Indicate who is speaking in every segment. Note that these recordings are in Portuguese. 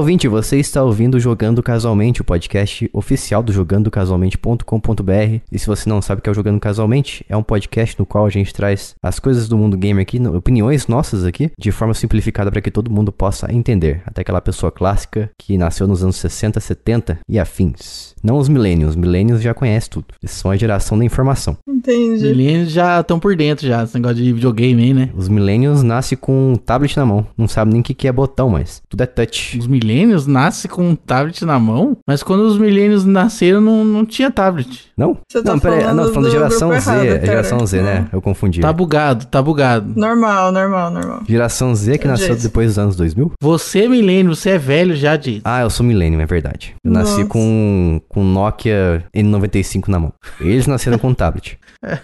Speaker 1: ouvinte, você está ouvindo Jogando Casualmente, o podcast oficial do jogandocasualmente.com.br. E se você não sabe o que é o Jogando Casualmente, é um podcast no qual a gente traz as coisas do mundo gamer aqui, opiniões nossas aqui, de forma simplificada para que todo mundo possa entender. Até aquela pessoa clássica que nasceu nos anos 60, 70 e afins. Não os millennials, millennials já conhecem tudo. Eles são a geração da informação.
Speaker 2: Entendi.
Speaker 3: Milênios já estão por dentro já, esse negócio de videogame aí, né?
Speaker 1: Os millennials nascem com um tablet na mão. Não sabem nem o que que é botão, mas tudo é touch.
Speaker 3: Os milênios nascem com um tablet na mão, mas quando os milênios nasceram não, não tinha tablet.
Speaker 1: Não?
Speaker 2: Você tá
Speaker 1: não, peraí.
Speaker 2: falando
Speaker 1: Não, tô falando
Speaker 2: do
Speaker 1: da geração
Speaker 2: grupo
Speaker 1: Z.
Speaker 2: errado,
Speaker 1: é geração Z, né? Eu confundi.
Speaker 3: Tá bugado, tá bugado.
Speaker 2: Normal, normal, normal.
Speaker 1: Geração Z que nasceu
Speaker 2: Jason.
Speaker 1: depois dos anos 2000?
Speaker 3: Você, milênio, você é velho já, Jason.
Speaker 1: Ah, eu sou millennium, é verdade. Eu nasci
Speaker 2: Nossa.
Speaker 1: com com Nokia N95 na mão. Eles nasceram com tablet.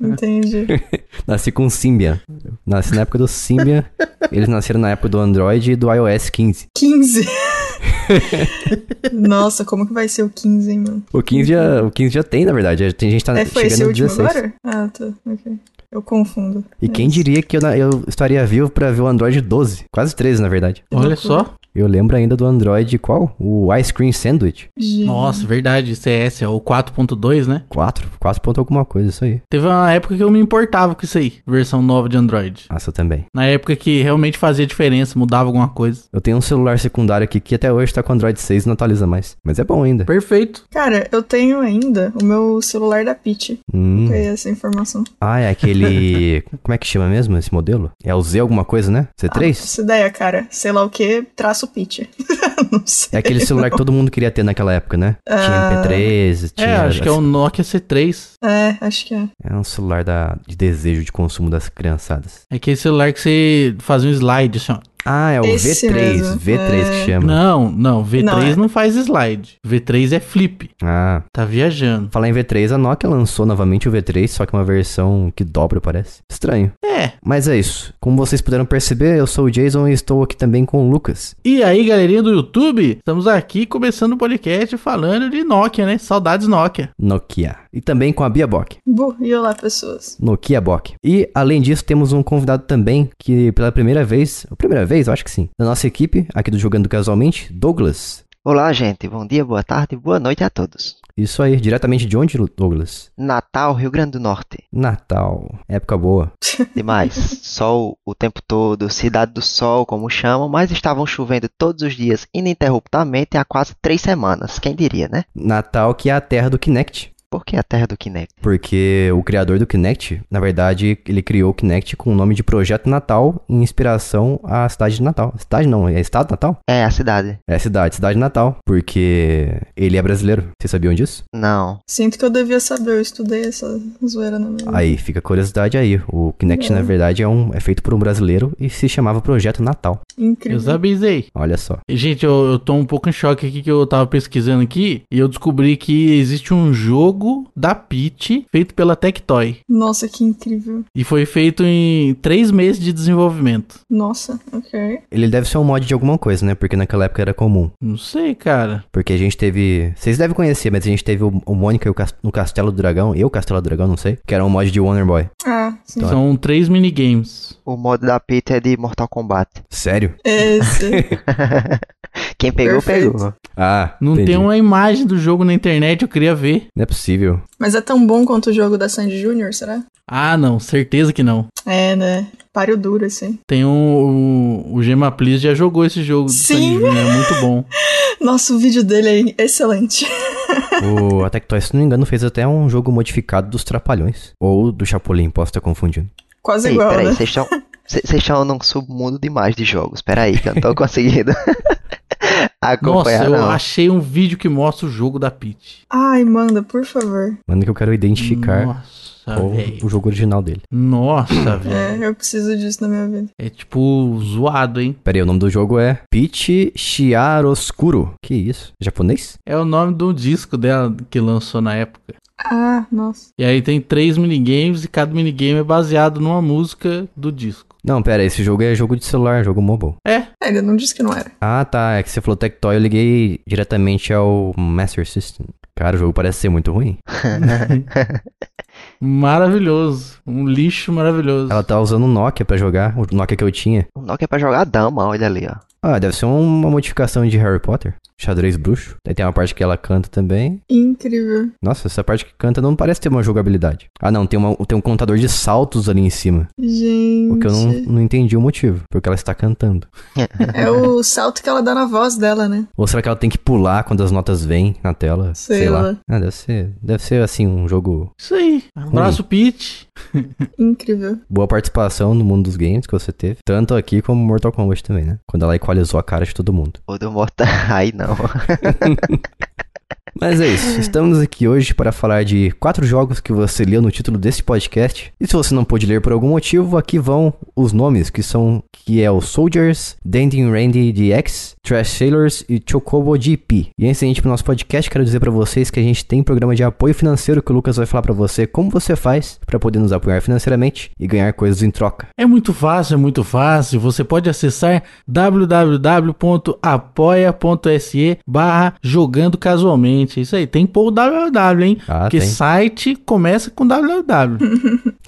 Speaker 2: Entendi.
Speaker 1: Nasci com Symbian. Nasci na época do Symbian. Eles nasceram na época do Android e do iOS 15.
Speaker 2: 15. Nossa, como que vai ser o 15, hein, mano?
Speaker 1: O 15 já, o 15 já tem, na verdade. Tem gente que tá
Speaker 2: É, foi esse
Speaker 1: chegando no
Speaker 2: último
Speaker 1: 16.
Speaker 2: agora? Ah, tá. Ok. Eu confundo.
Speaker 1: E
Speaker 2: É
Speaker 1: quem
Speaker 2: isso.
Speaker 1: diria que eu, eu estaria vivo pra ver o Android 12? Quase 13, na verdade.
Speaker 3: Olha só.
Speaker 1: Eu lembro ainda do Android qual? O Ice Cream Sandwich.
Speaker 2: Gente.
Speaker 3: Nossa, verdade, CS, é o 4.2, né?
Speaker 1: 4, 4 ponto alguma coisa, isso aí.
Speaker 3: Teve uma época que eu me importava com isso aí, versão nova de Android.
Speaker 1: Nossa, eu também.
Speaker 3: Na época que realmente fazia diferença, mudava alguma coisa.
Speaker 1: Eu tenho um celular secundário aqui que até hoje tá com Android 6 e não atualiza mais. Mas é bom ainda.
Speaker 3: Perfeito.
Speaker 2: Cara, eu tenho ainda o meu celular da Peach.
Speaker 1: Hum.
Speaker 2: Foi essa informação.
Speaker 1: Ah, é aquele. Como é que chama mesmo esse modelo? É o Z alguma coisa, né?
Speaker 2: Ah,
Speaker 1: Z3?
Speaker 2: essa ideia, cara. Sei lá o que, traço Não sei.
Speaker 1: É aquele celular que todo mundo queria ter naquela época, né? Tinha
Speaker 2: Ah.
Speaker 1: MP3, tinha.
Speaker 3: É, acho que é o Nokia C3.
Speaker 2: É, acho que é.
Speaker 1: É um celular da... de desejo de consumo das criançadas.
Speaker 3: É aquele celular que você fazia um slide, assim, ó.
Speaker 1: Ah, é o
Speaker 2: Esse
Speaker 1: V3.
Speaker 2: mesmo,
Speaker 1: V3
Speaker 2: é.
Speaker 1: que chama.
Speaker 3: Não, não, V3
Speaker 2: Não,
Speaker 3: não,
Speaker 2: é-
Speaker 3: faz slide. V3 é flip.
Speaker 1: Ah.
Speaker 3: Tá viajando.
Speaker 1: Falar em V3, a Nokia lançou novamente o V3, só que uma versão que dobra, parece. Estranho.
Speaker 3: É.
Speaker 1: Mas é isso. Como vocês puderam perceber, eu sou o Jason e estou aqui também com o Lucas.
Speaker 3: E aí, galerinha do YouTube, estamos aqui começando o podcast falando de Nokia, né? Saudades Nokia.
Speaker 1: Nokia. E também com a Bia Bock.
Speaker 2: Bu, e olá, pessoas.
Speaker 1: Nokia Bock. E, além disso, temos um convidado também que, pela primeira vez, a primeira vez, eu acho que sim, da nossa equipe, aqui do Jogando Casualmente, Douglas.
Speaker 4: Olá, gente. Bom dia, boa tarde, boa noite a todos.
Speaker 1: Isso aí, diretamente de onde, Douglas?
Speaker 4: Natal, Rio Grande do Norte.
Speaker 1: Natal. Época boa.
Speaker 4: Demais. Sol o tempo todo, cidade do sol, como chamam, mas estavam chovendo todos os dias ininterruptamente há quase três semanas. Quem diria, né?
Speaker 1: Natal, que é a terra do Kinect.
Speaker 4: Por que a terra do Kinect?
Speaker 1: Porque o criador do Kinect, na verdade, ele criou o Kinect com o nome de Projeto Natal, em inspiração à cidade de Natal. Cidade não, é Estado de Natal?
Speaker 4: É a cidade.
Speaker 1: É cidade, cidade de Natal. Porque ele é brasileiro. Vocês sabiam disso?
Speaker 4: Não.
Speaker 2: Sinto que eu devia saber, eu estudei essa zoeira na minha.
Speaker 1: Aí, fica a curiosidade aí. O Kinect,
Speaker 2: É.
Speaker 1: na verdade, é, um, é feito por um brasileiro e se chamava Projeto Natal.
Speaker 2: Incrível.
Speaker 3: Eu avisei.
Speaker 1: Olha só.
Speaker 3: E, Gente, eu, eu tô um pouco em choque aqui que eu tava pesquisando aqui e eu descobri que existe um jogo da Peach feito pela Tectoy.
Speaker 2: Nossa, que incrível.
Speaker 3: E foi feito em três meses de desenvolvimento.
Speaker 2: Nossa, ok.
Speaker 1: Ele deve ser um mod de alguma coisa, né? Porque naquela época era comum.
Speaker 3: Não sei, cara.
Speaker 1: Porque a gente teve. Vocês devem conhecer, mas a gente teve o, o Mônica e o Cas- no Castelo do Dragão. Eu, Castelo do Dragão, não sei. Que era um mod de Wonder Boy.
Speaker 2: Ah, sim.
Speaker 3: São três minigames.
Speaker 4: O modo da Peach é de Mortal Kombat.
Speaker 1: Sério?
Speaker 2: Esse.
Speaker 4: Quem pegou,
Speaker 2: Perfeito.
Speaker 4: pegou.
Speaker 1: Ah,
Speaker 3: Não
Speaker 1: entendi.
Speaker 3: tem uma imagem do jogo na internet, eu queria ver.
Speaker 1: Não é possível.
Speaker 2: Mas é tão bom quanto o jogo da Sandy Jr., será?
Speaker 3: Ah, não, certeza que não.
Speaker 2: É, né? Páreo duro, assim.
Speaker 3: Tem um. O, o Gema Please já jogou esse jogo do
Speaker 2: Sim.
Speaker 3: Sandy Júnior, é muito bom.
Speaker 2: Nossa, o vídeo dele é excelente.
Speaker 1: O a Tectoy, se não me engano, fez até um jogo modificado dos Trapalhões. Ou do Chapolin, posso estar confundindo.
Speaker 2: Quase
Speaker 4: Ei,
Speaker 2: igual,
Speaker 4: peraí,
Speaker 2: né?
Speaker 4: vocês estão. Vocês estão num submundo demais de jogos. Peraí, que eu não tô conseguindo
Speaker 3: Nossa,
Speaker 4: acompanhar,
Speaker 3: eu
Speaker 4: não.
Speaker 3: achei um vídeo que mostra o jogo da Peach.
Speaker 2: Ai, manda, por favor.
Speaker 1: Mano, que eu quero identificar
Speaker 3: Nossa,
Speaker 1: o jogo original dele.
Speaker 3: Nossa, velho.
Speaker 2: É, eu preciso disso na minha vida.
Speaker 3: É tipo zoado, hein?
Speaker 1: Pera aí, o nome do jogo é Peach Chiaroscuro. Que isso? Japonês?
Speaker 3: É o nome do disco dela que lançou na época.
Speaker 2: Ah, nossa.
Speaker 3: E aí tem três minigames e cada minigame é baseado numa música do disco.
Speaker 1: Não, pera, esse jogo é jogo de celular, jogo mobile.
Speaker 3: É,
Speaker 2: É, ele não disse que não era.
Speaker 1: Ah, tá. É que você falou Tectoy, eu liguei diretamente ao Master System. Cara, o jogo parece ser muito ruim.
Speaker 3: maravilhoso. Um lixo maravilhoso.
Speaker 1: Ela tá usando o Nokia pra jogar, o Nokia que eu tinha.
Speaker 4: O Nokia é pra jogar dama, olha ali, ó.
Speaker 1: Ah, deve ser uma modificação de Harry Potter. Xadrez bruxo. Daí tem uma parte que ela canta também.
Speaker 2: Incrível.
Speaker 1: Nossa, essa parte que canta não parece ter uma jogabilidade. Ah, não, tem, uma, tem um contador de saltos ali em cima.
Speaker 2: Gente.
Speaker 1: O que eu não, não entendi o motivo. Porque ela está cantando.
Speaker 2: É o salto que ela dá na voz dela, né?
Speaker 1: Ou será que ela tem que pular quando as notas vêm na tela?
Speaker 2: Sei lá.
Speaker 1: Ah, deve ser, deve ser assim, um jogo.
Speaker 3: Isso aí. Abraço, Peach.
Speaker 2: Incrível.
Speaker 1: Boa participação no mundo dos games que você teve. Tanto aqui como Mortal Kombat também, né? Quando ela equalizou a cara de todo mundo.
Speaker 4: O do Mortal. Aí não. houden.
Speaker 1: Mas é isso, estamos aqui hoje para falar de quatro jogos que você leu no título desse podcast. E se você não pôde ler por algum motivo, aqui vão os nomes que são que é o Soldiers, Danding Randy DX, Trash Sailors e Chocobo GP. E antes da gente pro nosso podcast, quero dizer para vocês que a gente tem um programa de apoio financeiro que o Lucas vai falar para você como você faz para poder nos apoiar financeiramente e ganhar coisas em troca.
Speaker 3: É muito fácil, é muito fácil. Você pode acessar www.apoia.se barra Isso aí, tem que pôr o www, hein?
Speaker 1: Ah,
Speaker 3: Porque
Speaker 1: tem.
Speaker 3: site começa com www.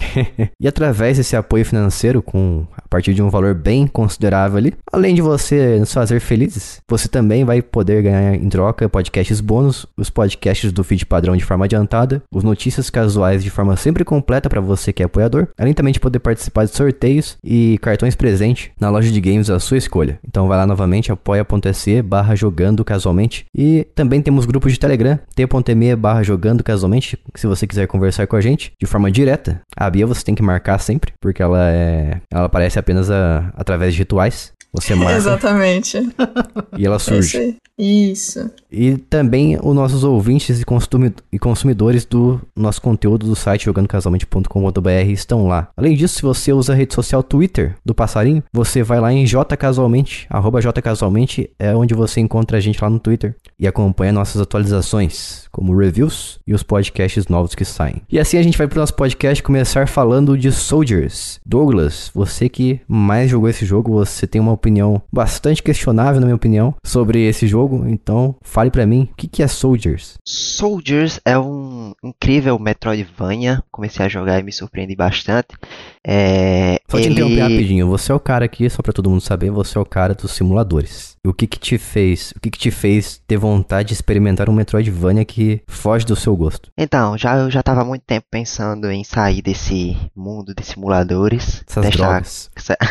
Speaker 1: E através desse apoio financeiro, com a partir de um valor bem considerável ali, além de você nos fazer felizes, você também vai poder ganhar em troca podcasts bônus, os podcasts do feed padrão de forma adiantada, os notícias casuais de forma sempre completa para você que é apoiador, além também de poder participar de sorteios e cartões presente na loja de games da sua escolha. Então vai lá novamente, apoia.se barra jogando casualmente. E também temos grupos de Telegram, t.me barra jogando casualmente, se você quiser conversar com a gente de forma direta. A Bia você tem que marcar sempre, porque ela é. Ela aparece apenas a- através de rituais. Você marca
Speaker 2: Exatamente.
Speaker 1: e ela surge.
Speaker 2: Isso.
Speaker 1: E também os nossos ouvintes e, consumi- e consumidores do nosso conteúdo do site jogandocasualmente.com.br estão lá. Além disso, se você usa a rede social Twitter do Passarinho, você vai lá em jcasualmente, arroba jcasualmente, é onde você encontra a gente lá no Twitter e acompanha nossas atualizações, como reviews e os podcasts novos que saem. E assim a gente vai pro nosso podcast começar falando de Soldiers. Douglas, você que mais jogou esse jogo, você tem uma opinião bastante questionável, na minha opinião, sobre esse jogo, então fale pra mim, o que, que é Soldiers?
Speaker 4: Soldiers é um incrível Metroidvania. Comecei a jogar e me surpreendi bastante. É,
Speaker 1: Só te
Speaker 4: ele-
Speaker 1: interromper rapidinho, você é o cara aqui, só pra todo mundo saber, você é o cara dos simuladores. E o que que te fez, o que que te fez ter vontade de experimentar um Metroidvania que foge do seu gosto?
Speaker 4: Então, já, eu já estava há muito tempo pensando em sair desse mundo de simuladores.
Speaker 1: Essas drogas.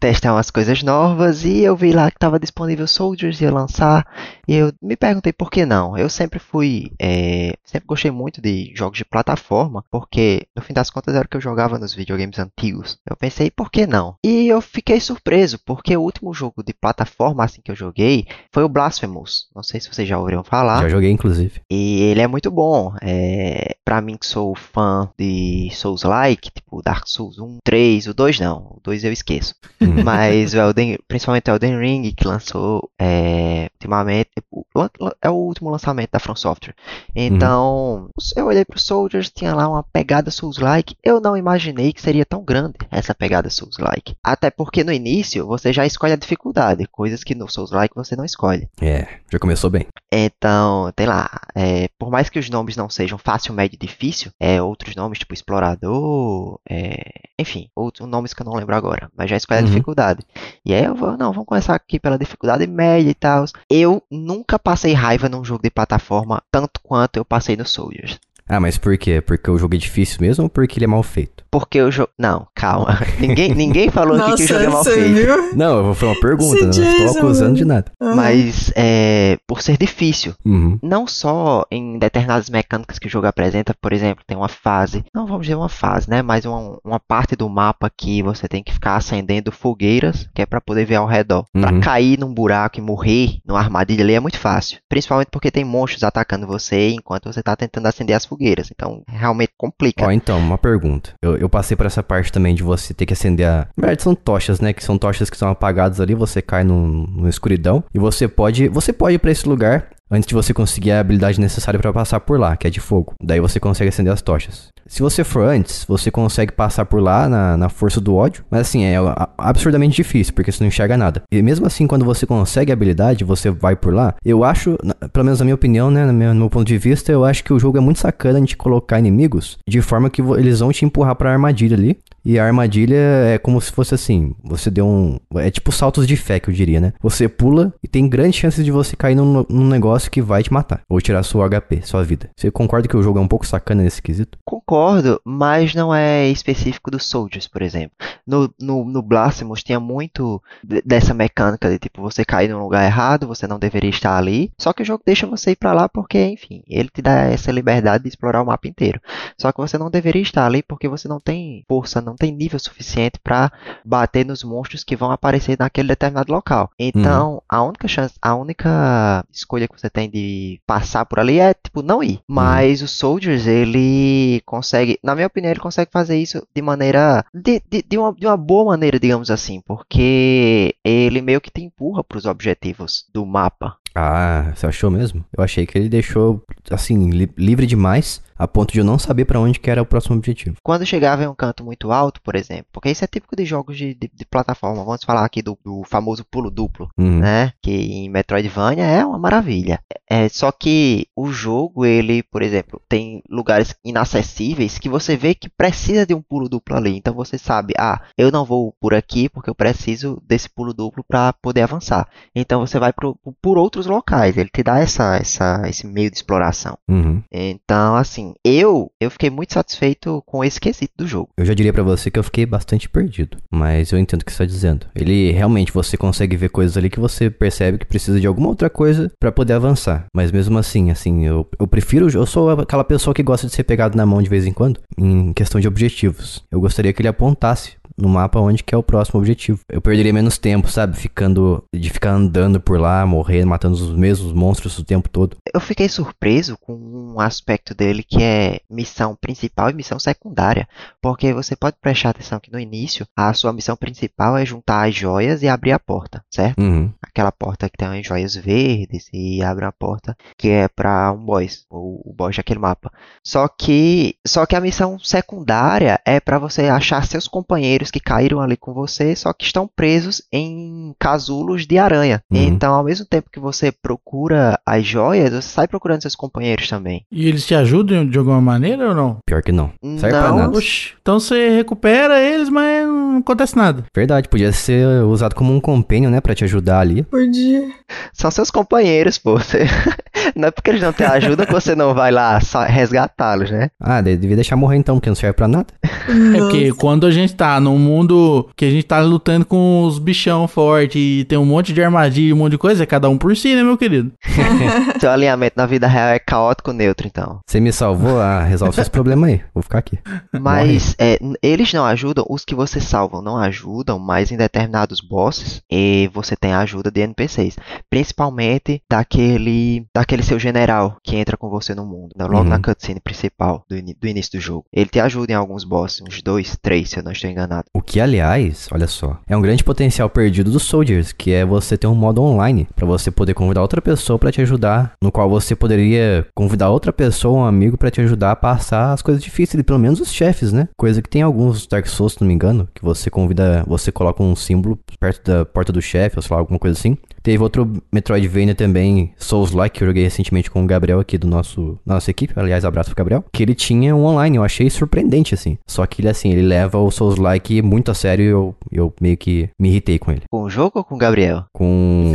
Speaker 4: testar umas coisas novas e eu vi lá que estava disponível Soldiers ia lançar e eu me perguntei por que não. Eu sempre fui, é, sempre gostei muito de jogos de plataforma porque no fim das contas era o que eu jogava nos videogames antigos. Eu pensei por que não? E eu fiquei surpreso porque o último jogo de plataforma assim que eu joguei foi o Blasphemous. Não sei se vocês já ouviram falar.
Speaker 1: Já joguei, inclusive.
Speaker 4: E ele é muito bom. É, para mim que sou fã de Souls-like, tipo Dark Souls 1, 3, o 2 não. O 2 eu esqueço.
Speaker 1: Hum.
Speaker 4: Mas o Elden, principalmente o Elden Ring, que lançou é, ultimamente, o- lan- lan- é o último lançamento da From Software. Então, eu olhei pro Soldiers, tinha lá uma pegada Souls-like. Eu não imaginei que seria tão grande essa pegada Souls-like. Até porque no início você já escolhe a dificuldade, coisas que no Souls-like você não escolhe.
Speaker 1: É, já começou bem.
Speaker 4: Então, tem lá, é, por mais que os nomes não sejam fácil, médio e difícil, é, outros nomes, tipo explorador, é, enfim, outros nomes que eu não lembro agora, mas já escolhe
Speaker 1: Uhum.
Speaker 4: a dificuldade. E aí eu vou, não, vamos começar aqui pela dificuldade média e tal. Eu nunca passei raiva num jogo de plataforma tanto quanto eu passei no Soldiers.
Speaker 1: Ah, mas por quê? Porque o jogo é difícil mesmo ou porque ele é mal feito?
Speaker 4: Porque o jogo. Não, calma. ninguém, ninguém falou aqui que o jogo é mal
Speaker 2: você
Speaker 4: feito.
Speaker 2: viu?
Speaker 1: Não, eu- foi uma pergunta, não estou acusando de nada.
Speaker 2: Aham.
Speaker 4: Mas é, por ser difícil.
Speaker 1: Uhum.
Speaker 4: não só em determinadas mecânicas que o jogo apresenta, por exemplo, tem uma fase, não vamos dizer uma fase, né, mas uma, uma parte do mapa que você tem que ficar acendendo fogueiras, que é para poder ver ao redor. Pra
Speaker 1: Uhum.
Speaker 4: cair num buraco e morrer numa armadilha ali é muito fácil, principalmente porque tem monstros atacando você enquanto você tá tentando acender as fogueiras, então realmente complica.
Speaker 1: Ó, então, uma pergunta. Eu, eu passei por essa parte também de você ter que acender a. Na verdade, são tochas, né? Que são tochas que são apagadas ali, você cai num, numa escuridão. E você pode. Você pode ir pra esse lugar antes de você conseguir a habilidade necessária pra passar por lá, que é de fogo. Daí você consegue acender as tochas. Se você for antes, você consegue passar por lá na, na força do ódio. Mas assim, é absurdamente difícil, porque você não enxerga nada. E mesmo assim, quando você consegue a habilidade, você vai por lá. Eu acho, pelo menos na minha opinião, né? No meu, no meu ponto de vista, eu acho que o jogo é muito sacana de colocar inimigos de forma que eles vão te empurrar pra armadilha ali. E a armadilha é como se fosse assim: você deu um. É tipo saltos de fé, que eu diria, né? Você pula e tem grandes chances de você cair num, num negócio que vai te matar. Ou tirar seu HP, sua vida. Você concorda que o jogo é um pouco sacana nesse quesito?
Speaker 4: Concordo, mas não é específico dos Soldiers, por exemplo. No, no, no Blasphemous tinha muito de- dessa mecânica de tipo, você cair num lugar errado, você não deveria estar ali. Só que o jogo deixa você ir pra lá porque, enfim, ele te dá essa liberdade de explorar o mapa inteiro. Só que você não deveria estar ali porque você não tem força, não tem nível suficiente pra bater nos monstros que vão aparecer naquele determinado local. Então, a única chance, a única escolha que você tem de passar por ali é tipo não ir. Mas o Soldiers, ele consegue, na minha opinião, ele consegue fazer isso de maneira de, de, de uma, de uma boa maneira, digamos assim, porque ele meio que te empurra pros objetivos do mapa.
Speaker 1: Ah, você achou mesmo? Eu achei que ele deixou, assim, li- livre demais, a ponto de eu não saber pra onde que era o próximo objetivo.
Speaker 4: Quando chegava em um canto muito alto, por exemplo, porque isso é típico de jogos de, de, de plataforma. Vamos falar aqui do, do famoso pulo duplo.
Speaker 1: Uhum.
Speaker 4: né? Que em Metroidvania é uma maravilha. É só que o jogo, ele, por exemplo, tem lugares inacessíveis que você vê que precisa de um pulo duplo ali. Então você sabe, ah, eu não vou por aqui porque eu preciso desse pulo duplo para poder avançar. Então você vai pro, por outros locais. Ele te dá essa, essa, esse meio de exploração.
Speaker 1: Uhum.
Speaker 4: Então, assim, eu eu fiquei muito satisfeito com esse quesito do jogo.
Speaker 1: Eu já diria pra você que eu fiquei bastante perdido, mas eu entendo o que você tá dizendo. Ele realmente você consegue ver coisas ali que você percebe que precisa de alguma outra coisa pra poder avançar. Mas mesmo assim, assim, eu, eu prefiro, eu sou aquela pessoa que gosta de ser pegado na mão de vez em quando em questão de objetivos. Eu gostaria que ele apontasse no mapa onde que é o próximo objetivo. Eu perderia menos tempo, sabe, ficando de ficar andando por lá, morrer, matando os mesmos monstros o tempo todo.
Speaker 4: Eu fiquei surpreso com um aspecto dele que é missão principal e missão secundária, porque você pode prestar atenção que no início a sua missão principal é juntar as joias e abrir a porta, certo?
Speaker 1: Uhum.
Speaker 4: Aquela porta que tem as joias verdes e abre uma porta que é para um boss, ou o boss daquele mapa. Só que, só que a missão secundária é para você achar seus companheiros que caíram ali com você, só que estão presos em casulos de aranha.
Speaker 1: Uhum.
Speaker 4: Então, ao mesmo tempo que você procura as joias, você sai procurando seus companheiros também.
Speaker 3: E eles te ajudam de alguma maneira ou não?
Speaker 1: Pior que não. Serve pra
Speaker 4: Não.
Speaker 1: nada.
Speaker 3: Oxi, então você recupera eles, mas não acontece nada.
Speaker 1: Verdade, podia ser usado como um companion, né, Pra te ajudar ali.
Speaker 2: Podia.
Speaker 4: São seus companheiros, pô. Você... Não é porque eles não te ajudam que você não vai lá resgatá-los, né?
Speaker 1: Ah, de- devia deixar morrer então, porque não serve pra nada.
Speaker 3: É porque quando a gente tá num mundo que a gente tá lutando com os bichão fortes e tem um monte de armadilha e um monte de coisa, é cada um por si, né, meu querido?
Speaker 4: Seu alinhamento na vida real é caótico neutro, então.
Speaker 1: Você me salvou, ah, resolve seus problemas aí. Vou ficar aqui.
Speaker 4: Mas é, eles não ajudam, os que você salvam não ajudam, mas em determinados bosses e você tem a ajuda de NPCs. Principalmente daquele daquele seu general que entra com você no mundo, né, logo
Speaker 1: Uhum.
Speaker 4: na cutscene principal do, ini- do início do jogo. Ele te ajuda em alguns bosses, uns dois, três, se eu não estou enganado.
Speaker 1: O que, aliás, olha só, é um grande potencial perdido dos Soldiers, que é você ter um modo online, pra você poder convidar outra pessoa pra te ajudar, no qual você poderia convidar outra pessoa, um amigo, pra te ajudar a passar as coisas difíceis, pelo menos os chefes, né? Coisa que tem alguns Dark Souls, se não me engano, que você convida, você coloca um símbolo perto da porta do chefe, ou sei lá, alguma coisa assim. Teve outro Metroidvania também, Souls-like, que eu joguei recentemente com o Gabriel aqui do nosso nossa equipe. Aliás, abraço pro Gabriel. Que ele tinha um online, eu achei surpreendente, assim. Só que ele, assim, ele leva o Souls-like muito a sério e eu, eu meio que me irritei com ele.
Speaker 4: Com o jogo ou com o Gabriel?
Speaker 1: Com.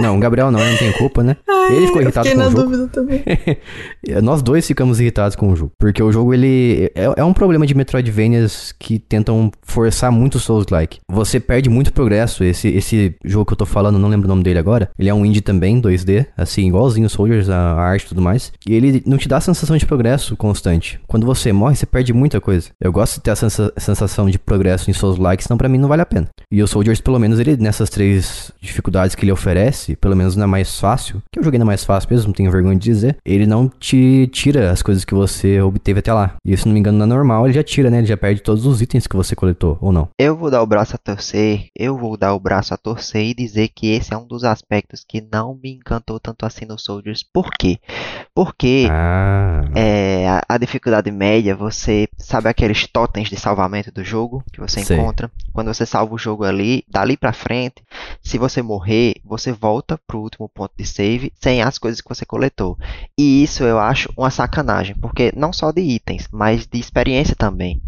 Speaker 1: Não, o Gabriel não, ele não tem culpa, né? Ele ficou irritado com o jogo.
Speaker 2: dúvida também.
Speaker 1: Nós dois ficamos irritados com o jogo. Porque o jogo, ele. É, é um problema de Metroidvanias que tentam forçar muito o Souls-like. Você perde muito progresso. Esse, esse jogo que eu tô falando, não lembro o nome dele agora. Ele é um indie também, 2D, assim, igualzinho o Soldiers, a, a arte e tudo mais. E ele não te dá a sensação de progresso constante. Quando você morre, você perde muita coisa. Eu gosto de ter a sensa- sensação de progresso em Souls-like, senão pra mim não vale a pena. E o Soldiers, pelo menos, ele, nessas três dificuldades que ele oferece, pelo menos na mais fácil, que eu joguei na mais fácil mesmo, não tenho vergonha de dizer, ele não te tira as coisas que você obteve até lá. E se não me engano, na normal, ele já tira, né? Ele já perde todos os itens que você coletou, ou não.
Speaker 4: Eu vou dar o braço a torcer, eu vou dar o braço a torcer e dizer que esse é um dos aspectos que não me encantou tanto assim no Soldiers. Por quê? Porque
Speaker 1: Ah.
Speaker 4: é, a, a dificuldade média, você sabe aqueles totens de salvamento do jogo que você
Speaker 1: Sei.
Speaker 4: encontra? Quando você salva o jogo ali, dali pra frente, se você morrer, você volta volta pro último ponto de save sem as coisas que você coletou. E isso eu acho uma sacanagem, porque não só de itens, mas de experiência também.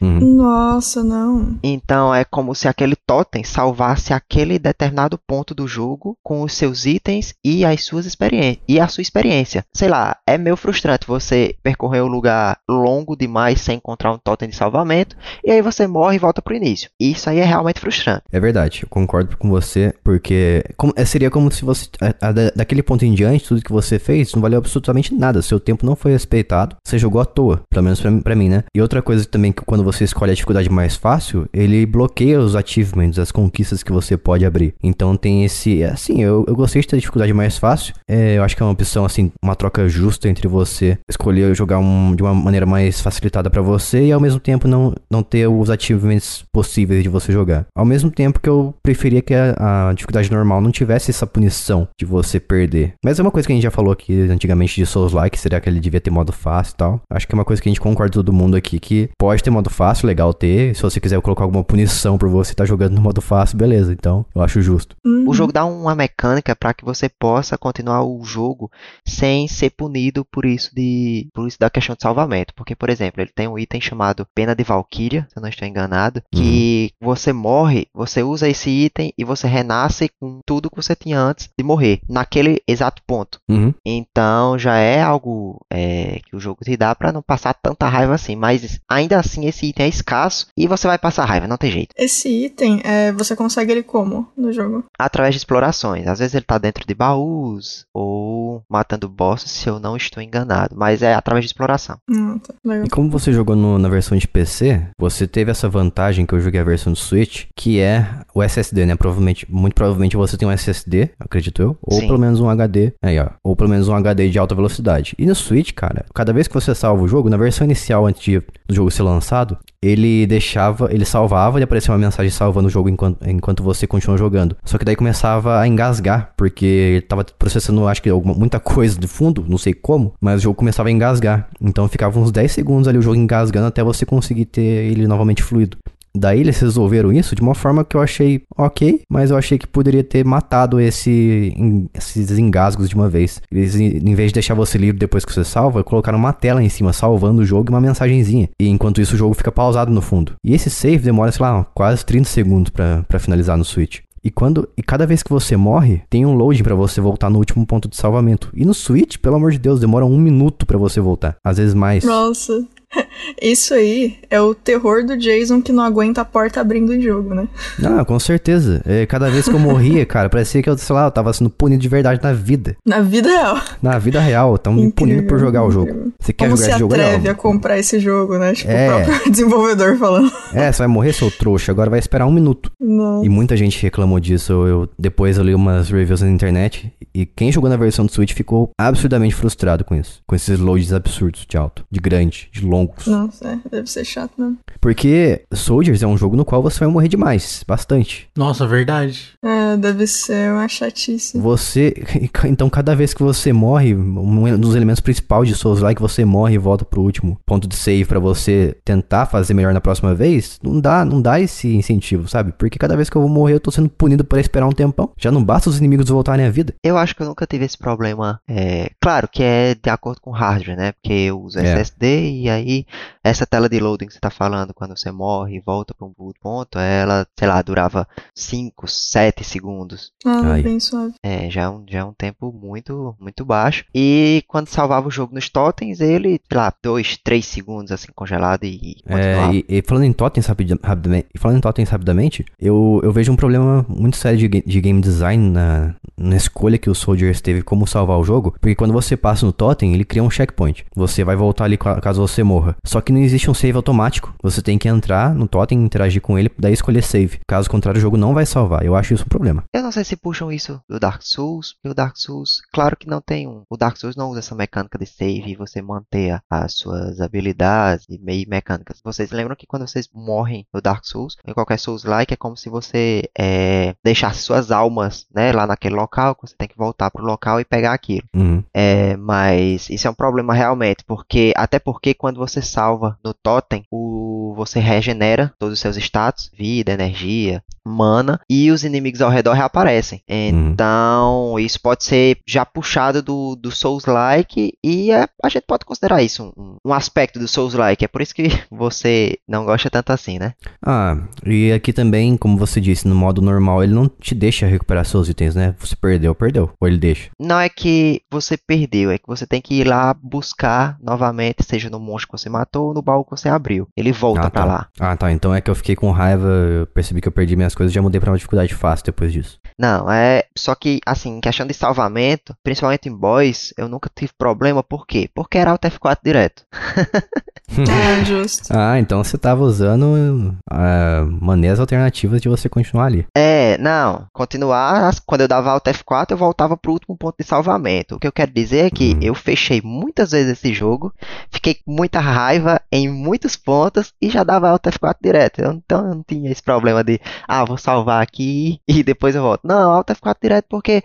Speaker 1: Uhum.
Speaker 2: Nossa, não.
Speaker 4: Então é como se aquele totem salvasse aquele determinado ponto do jogo com os seus itens e as suas experiências e a sua experiência. Sei lá, é meio frustrante você percorrer um lugar longo demais sem encontrar um totem de salvamento e aí você morre e volta pro início. Isso aí é realmente frustrante.
Speaker 1: É verdade, eu concordo com você, porque como- é, seria como se você. a- a- da- daquele ponto em diante, tudo que você fez não valeu absolutamente nada. Seu tempo não foi respeitado, você jogou à toa. Pelo menos pra, pra mim, né? E outra coisa também que quando você escolhe a dificuldade mais fácil, ele bloqueia os achievements, as conquistas que você pode abrir. Então tem esse. Assim, eu, eu gostei de ter a dificuldade mais fácil. É, eu acho que é uma opção, assim, uma troca justa entre você escolher jogar um- de uma maneira mais facilitada pra você e ao mesmo tempo não, não ter os achievements possíveis de você jogar. Ao mesmo tempo que eu preferia que a, a dificuldade normal não tivesse essa punição de você perder. Mas é uma coisa que a gente já falou aqui antigamente de Souls-like, seria que ele devia ter modo fácil e tal. Acho que é uma coisa que a gente concorda todo mundo aqui, que pode ter modo fácil, legal ter. Se você quiser colocar alguma punição por você estar jogando no modo fácil, beleza. Então, eu acho justo.
Speaker 2: Uhum.
Speaker 4: O jogo dá uma mecânica para que você possa continuar o jogo sem ser punido por isso de por isso da questão de salvamento, porque por exemplo, ele tem um item chamado Pena de Valkyria, se eu não estou enganado, que você morre, você usa esse item e você renasce com tudo que você tinha antes de morrer, naquele exato ponto.
Speaker 1: Uhum.
Speaker 4: Então já é algo é, que o jogo te dá para não passar tanta raiva assim, mas ainda assim esse item é escasso e você vai passar raiva, não tem jeito.
Speaker 2: Esse item, é, você consegue ele como no jogo?
Speaker 4: através de explorações. Às vezes ele tá dentro de baús ou matando bosses, se eu não estou enganado, mas é através de exploração.
Speaker 2: Ah, tá. Legal.
Speaker 1: E como você jogou no- na versão de PC, você teve essa vantagem que eu joguei a versão do Switch, que é o SSD, né? Provavelmente, muito provavelmente você tem um SSD, acredito eu, ou
Speaker 4: Sim.
Speaker 1: pelo menos um HD, aí ó, ou pelo menos um HD de alta velocidade. E no Switch, cara, cada vez que você salva o jogo, na versão inicial antes de- do jogo ser lançado, ele deixava, ele salvava e aparecia uma mensagem salvando o jogo enquanto, enquanto você continua jogando. Só que daí começava a engasgar, porque ele tava processando, acho que alguma, muita coisa de fundo, não sei como, mas o jogo começava a engasgar. Então ficava uns 10 segundos ali o jogo engasgando até você conseguir ter ele novamente fluido. Daí eles resolveram isso de uma forma que eu achei ok, mas eu achei que poderia ter matado esse, esses engasgos de uma vez. Eles, em vez de deixar você livre depois que você salva, colocaram uma tela em cima salvando o jogo e uma mensagenzinha. E enquanto isso o jogo fica pausado no fundo. E esse save demora, sei lá, quase 30 segundos pra finalizar no Switch. E quando e cada vez que você morre, tem um loading pra você voltar no último ponto de salvamento. E no Switch, pelo amor de Deus, demora um minuto pra você voltar. Às vezes mais.
Speaker 2: Nossa. Isso aí é o terror do Jason que não aguenta a porta abrindo em jogo, né?
Speaker 1: Ah, com certeza. É, cada vez que eu morria, cara, parecia que eu, sei lá, eu tava sendo punido de verdade na vida.
Speaker 2: Na vida real.
Speaker 1: Na vida real, tão me punindo por jogar o jogo.
Speaker 2: incrível.
Speaker 1: Você quer
Speaker 2: Como
Speaker 1: jogar
Speaker 2: se
Speaker 1: esse jogo?
Speaker 2: atreve
Speaker 1: Não.
Speaker 2: a comprar esse jogo, né? Tipo,
Speaker 1: É.
Speaker 2: o próprio desenvolvedor falando.
Speaker 1: É, você vai morrer, seu trouxa. Agora vai esperar um minuto.
Speaker 2: Não.
Speaker 1: E muita gente reclamou disso. Eu, depois eu li umas reviews na internet. E quem jogou na versão do Switch ficou absurdamente frustrado com isso. Com esses loads absurdos de alto, de grande, de longos.
Speaker 2: Nossa, é, deve ser chato mesmo.
Speaker 1: Porque Soldiers é um jogo no qual você vai morrer demais. Bastante.
Speaker 3: Nossa, verdade.
Speaker 2: É, deve ser uma chatice.
Speaker 1: Você. Então, cada vez que você morre, um dos elementos principais de Souls Like, você morre e volta pro último ponto de save pra você tentar fazer melhor na próxima vez, não dá, não dá esse incentivo, sabe? Porque cada vez que eu vou morrer, eu tô sendo punido por esperar um tempão. Já não basta os inimigos voltarem à vida.
Speaker 4: Eu acho que eu nunca tive esse problema. É, claro que é de acordo com o hardware, né? Porque eu uso
Speaker 1: É.
Speaker 4: SSD e aí essa tela de loading que você tá falando quando você morre e volta para um ponto, ela, sei lá, durava 5, 7 segundos.
Speaker 2: Ah,
Speaker 1: Ai.
Speaker 2: bem suave.
Speaker 4: É, já é um, já é um tempo muito, muito baixo. E quando salvava o jogo nos totens, ele, sei lá, 2, 3 segundos assim congelado e continuava.
Speaker 1: É, e, e falando em totens rapid- rapidamente, e falando em totens rapidamente, eu, eu vejo um problema muito sério de, de game design na, na escolha que o Soldiers teve como salvar o jogo, porque quando você passa no totem, ele cria um checkpoint. Você vai voltar ali ca- caso você morra. Só que não existe um save automático. Você tem que entrar no totem, interagir com ele, daí escolher save. Caso contrário, o jogo não vai salvar. Eu acho isso um problema.
Speaker 4: Eu não sei se puxam isso do Dark Souls, porque o Dark Souls, claro que não tem um. O Dark Souls não usa essa mecânica de save e você manter as suas habilidades e meio mecânicas. Vocês lembram que quando vocês morrem no Dark Souls, em qualquer Souls-like, é como se você é, deixasse suas almas, né, lá naquele local, que você tem que voltar pro local e pegar aquilo.
Speaker 1: Uhum.
Speaker 4: É, mas isso é um problema realmente, porque até porque quando você salva no totem, o, você regenera todos os seus status, vida, energia, mana, e os inimigos ao redor reaparecem. Então, isso pode ser já puxado do, do Souls-like, e é, a gente pode considerar isso um, um aspecto do Souls-like. É por isso que você não gosta tanto assim, né?
Speaker 1: Ah, e aqui também, como você disse, no modo normal, ele não te deixa recuperar seus itens, né? Você perdeu, perdeu. Ou ele deixa.
Speaker 4: Não é que você perdeu, é que você tem que ir lá buscar novamente, seja no monstro você matou ou no baú que você abriu. Ele volta
Speaker 1: ah,
Speaker 4: pra
Speaker 1: tá.
Speaker 4: lá.
Speaker 1: Ah, tá. Então é que eu fiquei com raiva, eu percebi que eu perdi minhas coisas e já mudei pra uma dificuldade fácil depois disso.
Speaker 4: Não, é. Só que, assim, questão de salvamento, principalmente em boys, eu nunca tive problema. Por quê? Porque era Alt F4 direto.
Speaker 2: É, justo.
Speaker 1: ah, então você tava usando ah, maneiras alternativas de você continuar ali.
Speaker 4: É, não. Continuar, quando eu dava Alt F4, eu voltava pro último ponto de salvamento. O que eu quero dizer é que
Speaker 1: Hum.
Speaker 4: eu fechei muitas vezes esse jogo, fiquei com muita raiva em muitos pontos e já dava Alt F4 direto. Então eu não tinha esse problema de, ah, vou salvar aqui e depois eu volto. Não, Alt F4 direto porque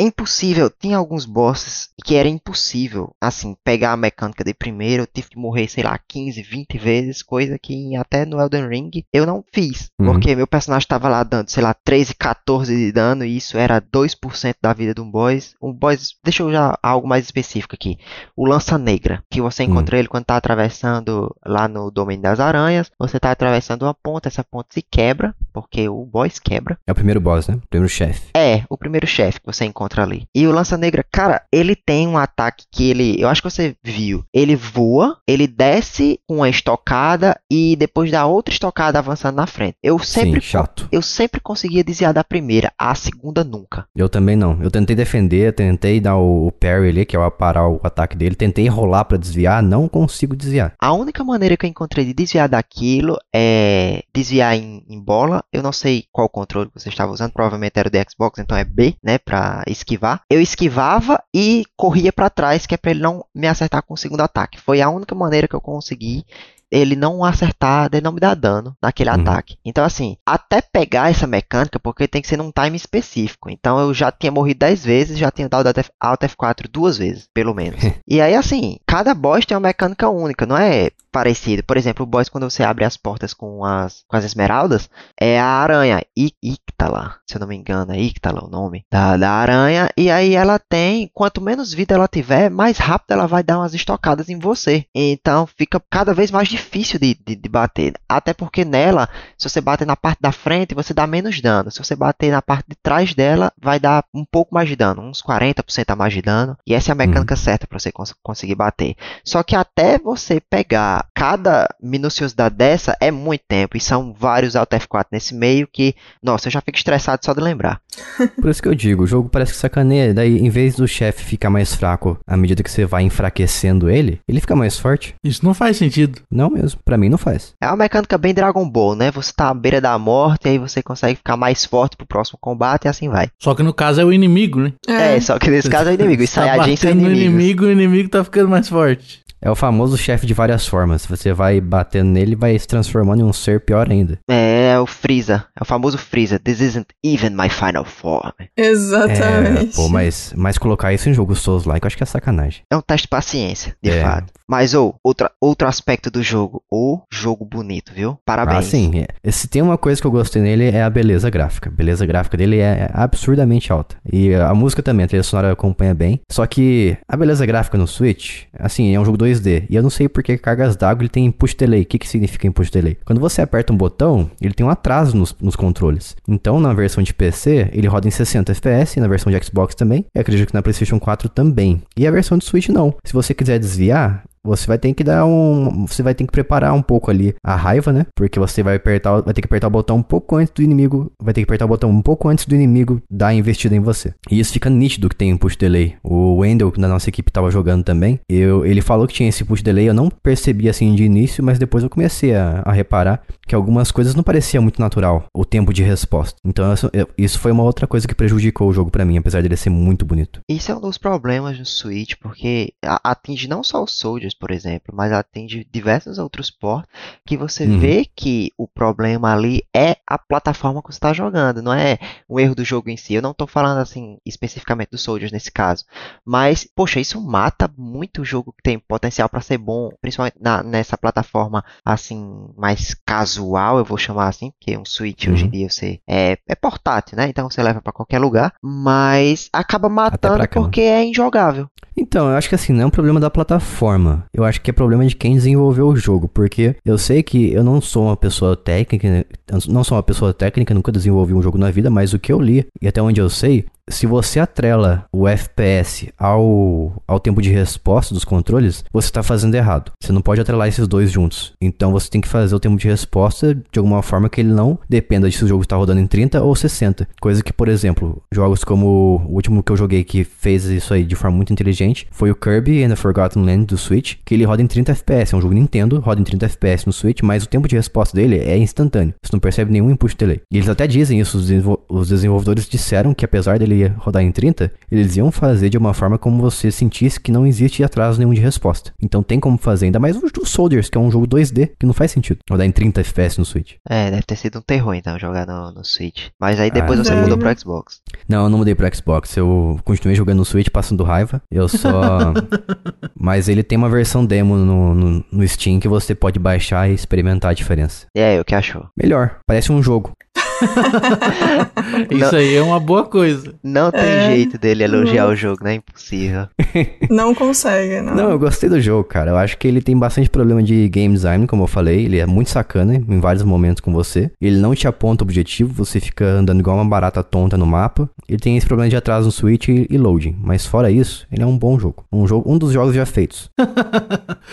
Speaker 4: é impossível. Tinha alguns bosses que era impossível, assim, pegar a mecânica de primeiro. Eu tive que morrer, sei lá, 15, 20 vezes, coisa que até no Elden Ring eu não fiz.
Speaker 1: Uhum.
Speaker 4: Porque meu personagem estava lá dando, sei lá, 13, 14 de dano e isso era 2% da vida de um boss. Um boss, deixa eu já algo mais específico aqui. O Lança Negra, que você encontra ele quando tá atravessando lá no Domínio das Aranhas. Você tá atravessando uma ponta, essa ponta se quebra, porque o boss quebra.
Speaker 1: É o primeiro boss, né? O primeiro chefe.
Speaker 4: É, o primeiro chefe que você encontra ali. E o Lança Negra, cara, ele tem um ataque que ele. Eu acho que você viu. Ele voa, ele desce com uma estocada e depois dá outra estocada avançando na frente. Eu sempre.
Speaker 1: Sim, chato.
Speaker 4: Eu sempre conseguia desviar da primeira, a segunda nunca.
Speaker 1: Eu também não. Eu tentei defender, tentei dar o parry ali, que é o parar o ataque dele. Tentei rolar pra desviar, não consigo desviar.
Speaker 4: A única maneira que eu encontrei de desviar daquilo é desviar em, em bola. Eu não sei qual controle você estava usando, provavelmente era o de Xbox, então é B, né, pra esquivar. Eu esquivava e corria pra trás, que é pra ele não me acertar com o segundo ataque. Foi a única maneira que eu consegui ele não acertar, ele não me dar dano naquele
Speaker 1: Uhum.
Speaker 4: ataque. Então, assim, até pegar essa mecânica, porque tem que ser num time específico. Então, eu já tinha morrido 10 vezes, já tinha dado Alt F4 duas vezes, pelo menos. e aí, assim, cada boss tem uma mecânica única, não é parecido. Por exemplo, o boss, quando você abre as portas com as, com as esmeraldas, é a aranha I- Ictala, se eu não me engano, é Ictala o nome da, da aranha. E aí ela tem, quanto menos vida ela tiver, mais rápido ela vai dar umas estocadas em você. Então fica cada vez mais difícil de, de, de bater. Até porque nela, se você bater na parte da frente, você dá menos dano. Se você bater na parte de trás dela, vai dar um pouco mais de dano, uns 40% a mais de dano. E essa é a mecânica certa para você cons- conseguir bater. Só que até você pegar cada minuciosidade dessa é muito tempo. E são vários Alt F4 nesse meio que, nossa, eu já fico estressado só de lembrar.
Speaker 1: Por isso que eu digo, o jogo parece que sacaneia. Daí, em vez do chefe ficar mais fraco à medida que você vai enfraquecendo ele, ele fica mais forte.
Speaker 3: Isso não faz sentido.
Speaker 1: Não mesmo, pra mim não faz.
Speaker 4: É uma mecânica bem Dragon Ball, né? Você tá à beira da morte, aí você consegue ficar mais forte pro próximo combate e assim vai.
Speaker 3: Só que no caso é o inimigo, né?
Speaker 4: É, só que nesse caso é o inimigo. Os
Speaker 3: tá
Speaker 4: Saiyajins são
Speaker 3: batendo no
Speaker 4: inimigos.
Speaker 3: inimigo, o inimigo tá ficando mais forte.
Speaker 1: É o famoso chefe de várias formas. Você vai batendo nele e vai se transformando em um ser pior ainda.
Speaker 4: É, é o Freeza. É o famoso Freeza. This isn't even my final form.
Speaker 2: Exatamente.
Speaker 1: É, pô, mas, mas colocar isso em jogo Souls-like eu acho que é sacanagem.
Speaker 4: É um teste de paciência, de
Speaker 1: É.
Speaker 4: fato. Mas, ou, outra, outro aspecto do jogo. O jogo bonito, viu? Parabéns.
Speaker 1: Ah, sim. é. Se tem uma coisa que eu gostei nele é a beleza gráfica. A beleza gráfica dele é absurdamente alta. E a música também, a trilha sonora acompanha bem. Só que a beleza gráfica no Switch, assim, é um jogo 2D. E eu não sei por que cargas d'água ele tem input delay. O que, que significa input delay? Quando você aperta um botão, ele tem um atraso nos, nos controles. Então, na versão de PC, ele roda em 60 FPS, na versão de Xbox também. E acredito que na PlayStation 4 também. E a versão de Switch não. Se você quiser desviar, você vai ter que dar um. Você vai ter que preparar um pouco ali a raiva, né? Porque você vai apertar. Vai ter que apertar o botão um pouco antes do inimigo. Vai ter que apertar o botão um pouco antes do inimigo dar a investida em você. E isso fica nítido que tem um push delay. O Wendell, da nossa equipe, tava jogando também. Eu, ele falou que tinha esse push delay. Eu não percebi assim de início, mas depois eu comecei a, a reparar que algumas coisas não parecia muito natural. O tempo de resposta. Então isso, isso foi uma outra coisa que prejudicou o jogo pra mim, apesar dele ser muito bonito.
Speaker 4: Isso é um dos problemas no Switch, porque atinge não só os soldiers, Por exemplo, mas ela tem de diversos outros portos que você
Speaker 1: Uhum.
Speaker 4: vê que o problema ali é a plataforma que você está jogando, não é um erro do jogo em si. Eu não estou falando assim especificamente do Soldiers nesse caso, mas poxa, isso mata muito o jogo que tem potencial para ser bom, principalmente na- nessa plataforma assim mais casual, eu vou chamar assim, porque um Switch hoje em
Speaker 1: Uhum.
Speaker 4: dia você é, é portátil, né? Então você leva para qualquer lugar, mas acaba matando porque é injogável.
Speaker 1: Então, eu acho que assim, não é um problema da plataforma. Eu acho que é problema de quem desenvolveu o jogo. Porque eu sei que eu não sou uma pessoa técnica, não sou uma pessoa técnica, nunca desenvolvi um jogo na vida, mas o que eu li, e até onde eu sei, se você atrela o FPS ao, ao tempo de resposta dos controles, você tá fazendo errado. Você não pode atrelar esses dois juntos. Então você tem que fazer o tempo de resposta de alguma forma que ele não dependa de se o jogo está rodando em 30 ou 60. Coisa que, por exemplo, jogos como o último que eu joguei que fez isso aí de forma muito inteligente foi o Kirby and the Forgotten Land do Switch, que ele roda em 30 FPS. É um jogo Nintendo, roda em 30 FPS no Switch, mas o tempo de resposta dele é instantâneo. Você não percebe nenhum input delay. E eles até dizem isso, os, desenvol- os desenvolvedores disseram que apesar dele rodar em 30, eles iam fazer de uma forma como você sentisse que não existe atraso nenhum de resposta. Então tem como fazer, ainda mais o Soldiers, que é um jogo 2D, que não faz sentido rodar em 30 FPS no Switch.
Speaker 4: É, deve ter sido um terror então jogar no, no Switch. Mas aí depois
Speaker 1: Ah,
Speaker 4: você mudou pro Xbox.
Speaker 1: Não, eu não mudei pro Xbox. Eu continuei jogando no Switch passando raiva. Eu só. Mas ele tem uma versão demo no, no, no Steam que você pode baixar e experimentar a diferença.
Speaker 4: E aí, o que achou?
Speaker 1: Melhor, parece um jogo.
Speaker 3: Isso aí é uma boa coisa.
Speaker 4: Não tem
Speaker 2: É.
Speaker 4: jeito dele elogiar o jogo, né? Impossível.
Speaker 2: Não consegue, não.
Speaker 1: Não, eu gostei do jogo, cara. Eu acho que ele tem bastante problema de game design, como eu falei. Ele é muito sacana em vários momentos com você. Ele não te aponta o objetivo, você fica andando igual uma barata tonta no mapa. Ele tem esse problema de atraso no switch e, loading. Mas fora isso, ele é um bom jogo. Um jogo, um dos jogos já feitos.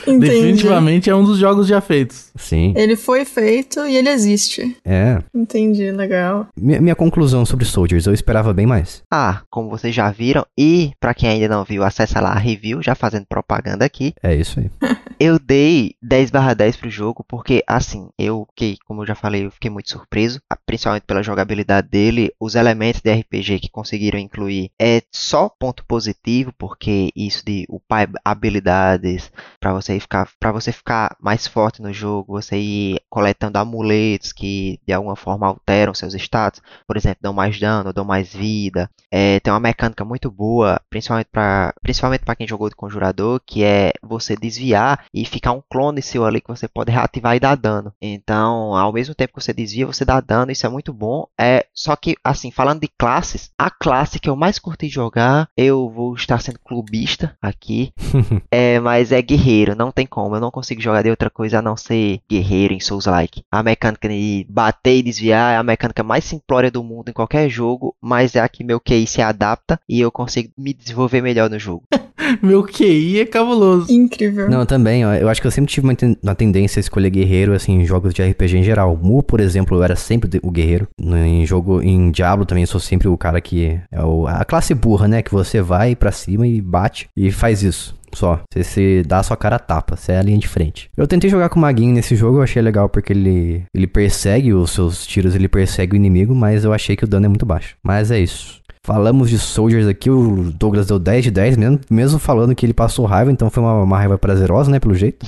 Speaker 3: Definitivamente é um dos jogos já feitos.
Speaker 1: Sim.
Speaker 2: Ele foi feito e ele existe.
Speaker 1: É.
Speaker 2: Entendi, legal.
Speaker 1: Minha, minha conclusão sobre Soldiers, eu esperava bem mais.
Speaker 4: Ah, como vocês já viram, e pra quem ainda não viu, acessa lá a review, já fazendo propaganda aqui.
Speaker 1: É isso aí.
Speaker 4: Eu dei 10 barra 10 pro jogo, porque assim, eu fiquei, como eu já falei, eu fiquei muito surpreso, principalmente pela jogabilidade dele, os elementos de RPG que conseguiram incluir é só ponto positivo, porque isso de upar habilidades para você ficar para você ficar mais forte no jogo, você ir coletando amuletos que de alguma forma alteram seus status, por exemplo, dão mais dano, dão mais vida. É, tem uma mecânica muito boa, principalmente para principalmente para quem jogou de conjurador, que é você desviar e ficar um clone seu ali que você pode reativar e dar dano. Então, ao mesmo tempo que você desvia, você dá dano, isso é muito bom. É, só que assim, falando de classes, a classe que eu mais curti jogar, eu vou estar sendo clubista aqui, é, mas é guerreiro, não tem como, eu não consigo jogar de outra coisa a não ser guerreiro em Souls-like. A mecânica de bater e desviar é a mecânica mais simplória do mundo em qualquer jogo, mas é a que meu QI se adapta e eu consigo me desenvolver melhor no jogo.
Speaker 3: Meu QI é cabuloso.
Speaker 2: Incrível.
Speaker 1: Não, também, ó, eu acho que eu sempre tive uma, ten- uma tendência a escolher guerreiro, assim, em jogos de RPG em geral. Mu, por exemplo, eu era sempre o guerreiro. Em jogo, em Diablo também, eu sou sempre o cara que é o- a classe burra, né? Que você vai pra cima e bate e faz isso. Só. Você se dá a sua cara a tapa, você é a linha de frente. Eu tentei jogar com o Maguinho nesse jogo, eu achei legal porque ele, ele persegue os seus tiros, ele persegue o inimigo, mas eu achei que o dano é muito baixo. Mas é isso. Falamos de Soldiers aqui, o Douglas deu 10 de 10, mesmo, mesmo falando que ele passou raiva, então foi uma, uma raiva prazerosa, né, pelo jeito.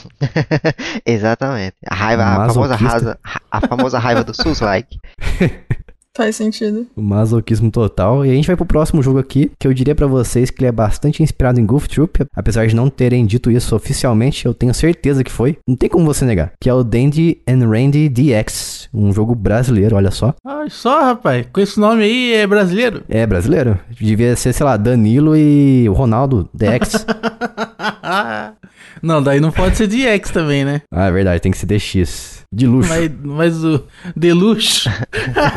Speaker 4: Exatamente. A raiva, a famosa, rasa, a famosa raiva do Souls-like.
Speaker 2: Faz sentido.
Speaker 1: O masoquismo total. E a gente vai pro próximo jogo aqui, que eu diria pra vocês que ele é bastante inspirado em Goof Troop, apesar de não terem dito isso oficialmente, eu tenho certeza que foi. Não tem como você negar. Que é o Dandy and Randy DX, um jogo brasileiro, olha só.
Speaker 3: Olha só, rapaz. Com esse nome aí é brasileiro.
Speaker 1: É brasileiro. Devia ser, sei lá, Danilo e o Ronaldo DX.
Speaker 3: não, daí não pode ser DX também, né?
Speaker 1: ah, é verdade, tem que ser DX. De luxo.
Speaker 3: Mas, mas o Deluxe.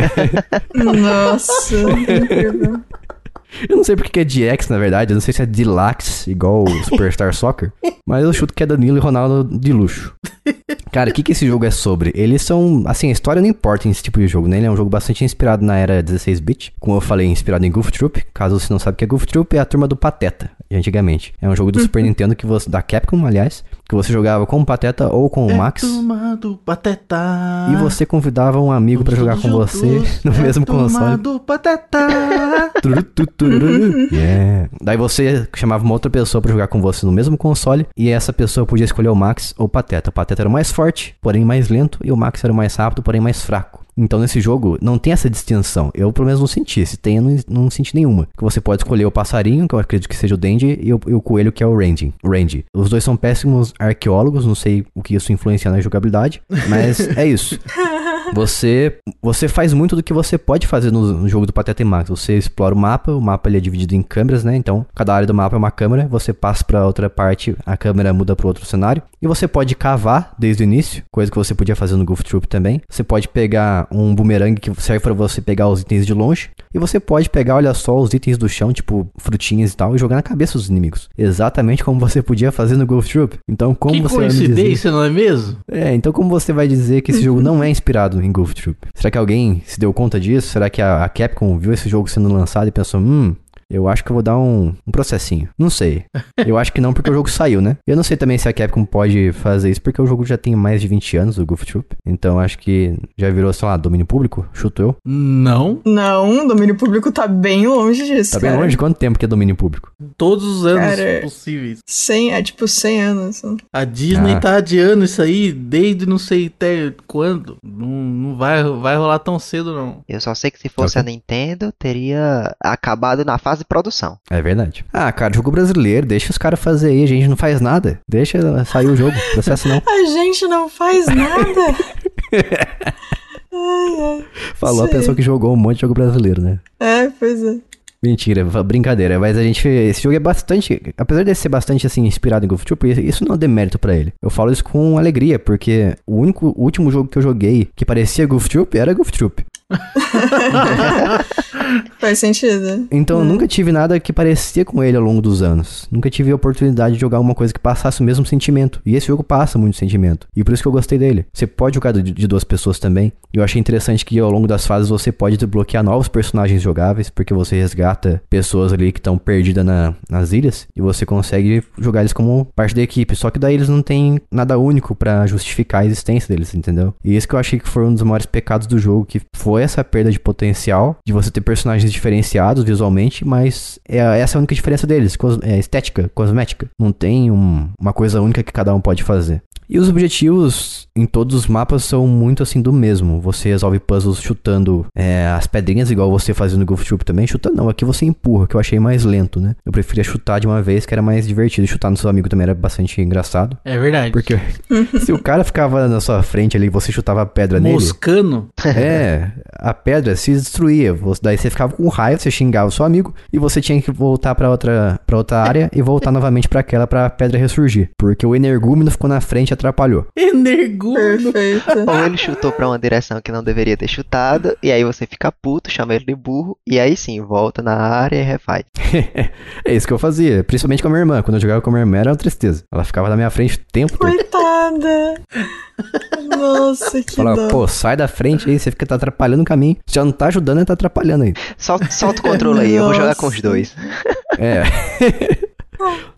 Speaker 2: Nossa, incrível.
Speaker 1: Eu não sei porque que é DX, na verdade. Eu não sei se é Deluxe, igual o Superstar Soccer. Mas eu chuto que é Danilo e Ronaldo de luxo. Cara, o que, que esse jogo é sobre? Eles são. Assim, a história não importa nesse tipo de jogo, né? Ele é um jogo bastante inspirado na era 16-bit. Como eu falei, inspirado em Goof Troop. Caso você não sabe o que é Goof Troop, é a turma do Pateta, de antigamente. É um jogo do Super Nintendo que você. Da Capcom, aliás. Que você jogava com o Pateta ou com o Max.
Speaker 3: Turma do Pateta.
Speaker 1: E você convidava um amigo pra jogar com você no
Speaker 3: É
Speaker 1: mesmo
Speaker 3: turma
Speaker 1: console.
Speaker 3: do Pateta.
Speaker 1: Yeah. Daí você chamava uma outra pessoa pra jogar com você no mesmo console e essa pessoa podia escolher o Max ou o Pateta. O Pateta era o mais forte, porém mais lento, e o Max era o mais rápido, porém mais fraco. Então nesse jogo não tem essa distinção. Eu pelo menos não senti. Se tem, eu não, não senti nenhuma. Que você pode escolher o passarinho, que eu acredito que seja o Dandy, e o, e o coelho, que é o Randy. Randy. Os dois são péssimos arqueólogos, não sei o que isso influencia na jogabilidade, mas é isso. Você, você faz muito do que você pode fazer no, no jogo do Pateta e Max. Você explora o mapa, o mapa ele é dividido em câmeras, né? Então, cada área do mapa é uma câmera, você passa para outra parte, a câmera muda para outro cenário. E você pode cavar desde o início, coisa que você podia fazer no Goof Troop também. Você pode pegar um boomerang que serve para você pegar os itens de longe. E você pode pegar, olha só, os itens do chão, tipo frutinhas e tal, e jogar na cabeça dos inimigos. Exatamente como você podia fazer no Goof Troop. Então, como
Speaker 3: que
Speaker 1: você vai dizer...
Speaker 3: coincidência, não é mesmo?
Speaker 1: É, então como você vai dizer que esse jogo não é inspirado em Golf Troop? Será que alguém se deu conta disso? Será que a, a Capcom viu esse jogo sendo lançado e pensou, hum, eu acho que eu vou dar um, um processinho. Não sei. Eu acho que não, porque o jogo saiu, né? Eu não sei também se a Capcom pode fazer isso, porque o jogo já tem mais de 20 anos, o Goof Troop. Então acho que já virou, sei lá, domínio público? Chuto eu.
Speaker 3: Não.
Speaker 2: Não, o domínio público tá bem longe disso.
Speaker 1: Tá bem
Speaker 2: cara.
Speaker 1: longe? Quanto tempo que é domínio público?
Speaker 3: Todos os anos
Speaker 2: Cara,
Speaker 3: possíveis.
Speaker 2: 100, é tipo 100 anos.
Speaker 3: A Disney
Speaker 1: Ah.
Speaker 3: tá adiando isso aí desde não sei até quando. Não, não vai, vai rolar tão cedo, não.
Speaker 4: Eu só sei que se fosse
Speaker 1: Ok.
Speaker 4: a Nintendo, teria acabado na fase de produção.
Speaker 1: É verdade. Ah, cara, jogo brasileiro, deixa os caras fazer aí, a gente não faz nada. Deixa sair o jogo, processo não.
Speaker 2: A gente não faz nada. ai, ai.
Speaker 1: Falou a pessoa que jogou um monte de jogo brasileiro, né?
Speaker 2: É, pois é.
Speaker 1: Mentira, brincadeira. Mas a gente. Esse jogo é bastante. Apesar de ser bastante assim, inspirado em Golf Troop, isso não é demérito pra ele. Eu falo isso com alegria, porque o único o último jogo que eu joguei que parecia Golf Troop era Golf Troop.
Speaker 2: Faz sentido.
Speaker 1: Então eu nunca tive nada que parecia com ele ao longo dos anos. Nunca tive a oportunidade de jogar uma coisa que passasse o mesmo sentimento. E esse jogo passa muito sentimento. E por isso que eu gostei dele. Você pode jogar de, de duas pessoas também. E eu achei interessante que ao longo das fases você pode desbloquear novos personagens jogáveis, porque você resgata pessoas ali que estão perdidas na- nas ilhas. E você consegue jogar eles como parte da equipe. Só que daí eles não têm nada único pra justificar a existência deles, entendeu? E isso que eu achei que foi um dos maiores pecados do jogo, que foi essa perda de potencial de você ter personagens diferenciados visualmente, mas é, essa é a única diferença deles, cos- é estética, cosmética. Não tem um- uma coisa única que cada um pode fazer. E os objetivos em todos os mapas são muito assim do mesmo. Você resolve puzzles chutando é, as pedrinhas, igual você fazia no Golf Troop também. Chutando não, aqui você empurra, que eu achei mais lento, né? Eu preferia chutar de uma vez, que era mais divertido. Chutar no seu amigo também era bastante engraçado.
Speaker 3: É verdade.
Speaker 1: Porque se o cara ficava na sua frente ali e você chutava a pedra nele.
Speaker 3: Moscano.
Speaker 1: É, a pedra se destruía. Daí você ficava com raiva, você xingava o seu amigo e você tinha que voltar pra outra, pra outra área e voltar novamente pra aquela pra pedra ressurgir. Porque o energúmeno ficou na frente e atrapalhou.
Speaker 3: Energúmeno.
Speaker 4: Ou ele chutou pra uma direção que não deveria ter chutado, e aí você fica puto, chama ele de burro, e aí sim, volta na área e refaz.
Speaker 1: é isso que eu fazia, principalmente com a minha irmã. Quando eu jogava com a minha irmã era uma tristeza. Ela ficava na minha frente o tempo todo.
Speaker 2: Coitada. Nossa, que
Speaker 1: Falava,
Speaker 2: dó.
Speaker 1: pô, sai da frente aí, você fica tá atrapalhando o caminho. Se já não tá ajudando, ele tá atrapalhando aí.
Speaker 4: Solta, solta o controle aí, eu vou jogar com os dois.
Speaker 1: É.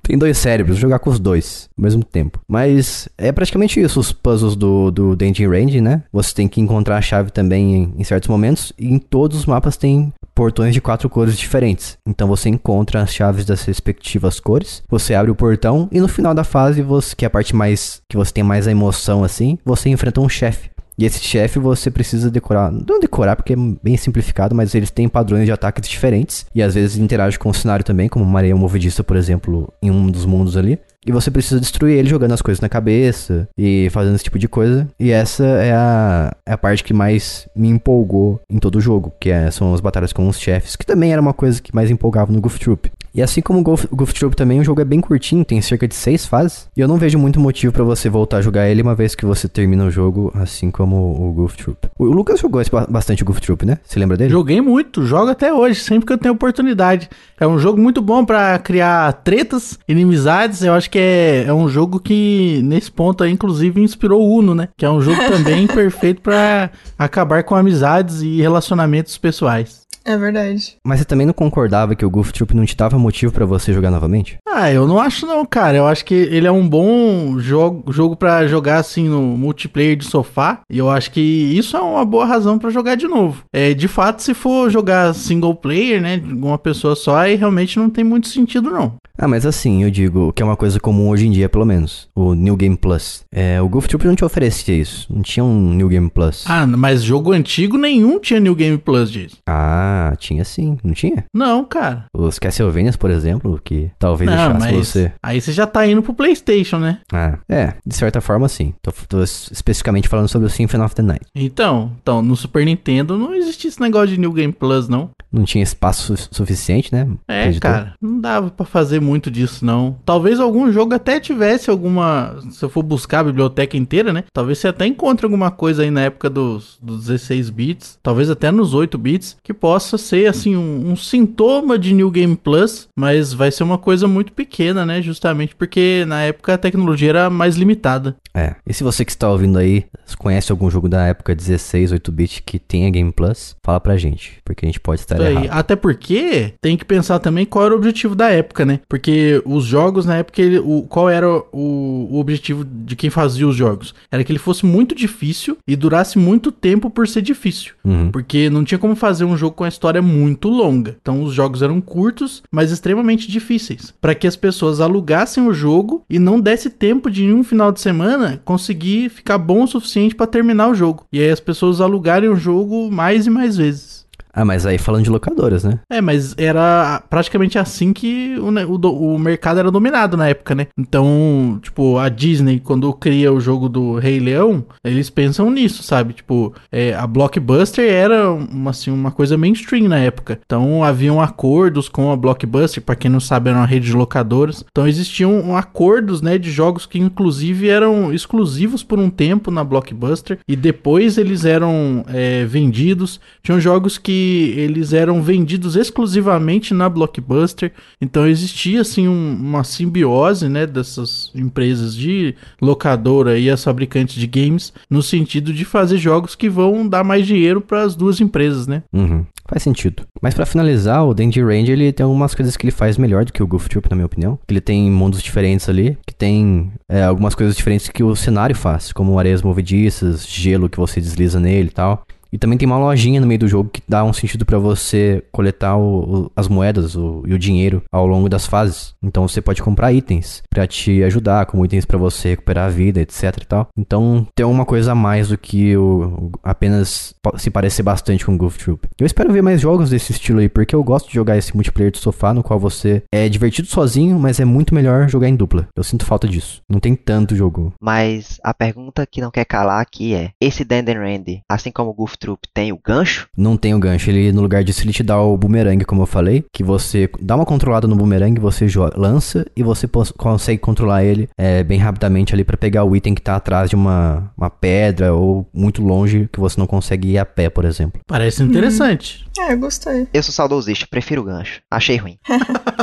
Speaker 1: Tem dois cérebros, jogar com os dois ao mesmo tempo. Mas é praticamente isso, os puzzles do, do Danger Range, né? Você tem que encontrar a chave também em, em certos momentos. E em todos os mapas tem portões de quatro cores diferentes. Então você encontra as chaves das respectivas cores. Você abre o portão e no final da fase, você, que é a parte mais. que você tem mais a emoção assim, você enfrenta um chefe. E esse chefe você precisa decorar. Não decorar porque é bem simplificado, mas eles têm padrões de ataques diferentes. E às vezes interage com o cenário também, como uma areia movedista, por exemplo, em um dos mundos ali. E você precisa destruir ele jogando as coisas na cabeça e fazendo esse tipo de coisa. E essa é a, é a parte que mais me empolgou em todo o jogo, que é- são as batalhas com os chefes, que também era uma coisa que mais empolgava no Goof Troop. E assim como o Golf, o Golf Troop também, o jogo é bem curtinho, tem cerca de seis fases. E eu não vejo muito motivo pra você voltar a jogar ele uma vez que você termina o jogo, assim como o Golf Troop. O Lucas jogou bastante o Golf Troop, né? Você lembra dele?
Speaker 3: Joguei muito, jogo até hoje, sempre que eu tenho oportunidade. É um jogo muito bom pra criar tretas, inimizades. Eu acho que é, é um jogo que, nesse ponto aí, inclusive, inspirou o Uno, né? Que é um jogo também perfeito pra acabar com amizades e relacionamentos pessoais.
Speaker 2: É verdade.
Speaker 1: Mas você também não concordava que o Goof Troop não te dava motivo pra você jogar novamente?
Speaker 3: Ah, eu não acho não, cara. Eu acho que ele é um bom jogo, jogo para jogar assim no multiplayer de sofá. E eu acho que isso é uma boa razão pra jogar de novo. É, de fato, se for jogar single player, né, de uma pessoa só, aí realmente não tem muito sentido não.
Speaker 1: Ah, mas assim, eu digo que é uma coisa comum hoje em dia, pelo menos. O New Game Plus. É, o Goof Troop não te oferecia isso. Não tinha um New Game Plus.
Speaker 3: Ah, mas jogo antigo nenhum tinha New Game Plus disso.
Speaker 1: Ah, tinha sim. Não tinha?
Speaker 3: Não, cara.
Speaker 1: Os Castlevanias, por exemplo, que talvez
Speaker 3: Não,
Speaker 1: deixasse
Speaker 3: mas
Speaker 1: você.
Speaker 3: aí você já tá indo pro PlayStation, né?
Speaker 1: Ah, é, de certa forma sim. Tô, tô especificamente falando sobre o Symphony of the Night.
Speaker 3: Então, então, no Super Nintendo não existia esse negócio de New Game Plus, não.
Speaker 1: Não tinha espaço su- suficiente, né?
Speaker 3: É,
Speaker 1: Acreditou?
Speaker 3: cara, não dava pra fazer muito disso, não. Talvez algum jogo até tivesse alguma. Se eu for buscar a biblioteca inteira, né? Talvez você até encontre alguma coisa aí na época dos, dos 16 bits, talvez até nos 8 bits, que possa ser, assim, um, um sintoma de New Game Plus, mas vai ser uma coisa muito pequena, né? Justamente porque na época a tecnologia era mais limitada.
Speaker 1: É. E se você que está ouvindo aí conhece algum jogo da época 16, 8-bit que tenha Game Plus, fala pra gente. Porque a gente pode estar
Speaker 3: aí.
Speaker 1: errado.
Speaker 3: Até porque tem que pensar também qual era o objetivo da época, né? Porque os jogos na época, ele- o, qual era o, o objetivo de quem fazia os jogos? Era que ele fosse muito difícil e durasse muito tempo por ser difícil.
Speaker 1: Uhum.
Speaker 3: Porque não tinha como fazer um jogo com a história muito longa. Então os jogos eram curtos, mas extremamente difíceis. Para que as pessoas alugassem o jogo e não desse tempo de em um final de semana conseguir ficar bom o suficiente para terminar o jogo. E aí as pessoas alugarem o jogo mais e mais vezes.
Speaker 1: Ah, mas aí falando de locadoras, né?
Speaker 3: É, mas era praticamente assim que o, o o mercado era dominado na época, né? Então, tipo, a Disney, quando cria o jogo do Rei Leão, eles pensam nisso, sabe? Tipo, é, a Blockbuster era uma, assim, uma coisa mainstream na época. Então, haviam acordos com a Blockbuster, pra quem não sabe, era uma rede de locadoras. Então, existiam acordos, né, de jogos que inclusive eram exclusivos por um tempo na Blockbuster e depois eles eram é, vendidos. Tinham jogos que eles eram vendidos exclusivamente na Blockbuster. Então existia assim um- uma simbiose, né, dessas empresas de locadora e as fabricantes de games no sentido de fazer jogos que vão dar mais dinheiro para as duas empresas, né?
Speaker 1: Uhum. Faz sentido. Mas pra finalizar, o Dandy Range ele tem algumas coisas que ele faz melhor do que o Goof Troop, na minha opinião. Ele tem mundos diferentes ali, que tem é, algumas coisas diferentes que o cenário faz, como areias movediças, gelo que você desliza nele e tal. E também tem uma lojinha no meio do jogo que dá um sentido pra você coletar o- o- as moedas o- e o dinheiro ao longo das fases. Então você pode comprar itens pra te ajudar, como itens pra você recuperar a vida, etc e tal. Então tem uma coisa a mais do que o, apenas se parecer bastante com Goof Troop. Eu espero ver mais jogos desse estilo aí, porque eu gosto de jogar esse multiplayer de sofá no qual você é divertido sozinho, mas é muito melhor jogar em dupla. Eu sinto falta disso. Não tem tanto jogo.
Speaker 4: Mas a pergunta que não quer calar aqui é: esse Dandan Randy, assim como o Goof Troop, tem o gancho?
Speaker 1: Não tem o gancho. Ele, no lugar disso, ele te dá o boomerang, como eu falei. Que você dá uma controlada no boomerang, você lança e você consegue controlar ele é, bem rapidamente ali pra pegar o item que tá atrás de uma, uma pedra ou muito longe que você não consegue ir a pé, por exemplo.
Speaker 3: Parece interessante.
Speaker 2: É, eu gostei.
Speaker 4: Eu sou saudosista, prefiro o gancho. Achei ruim.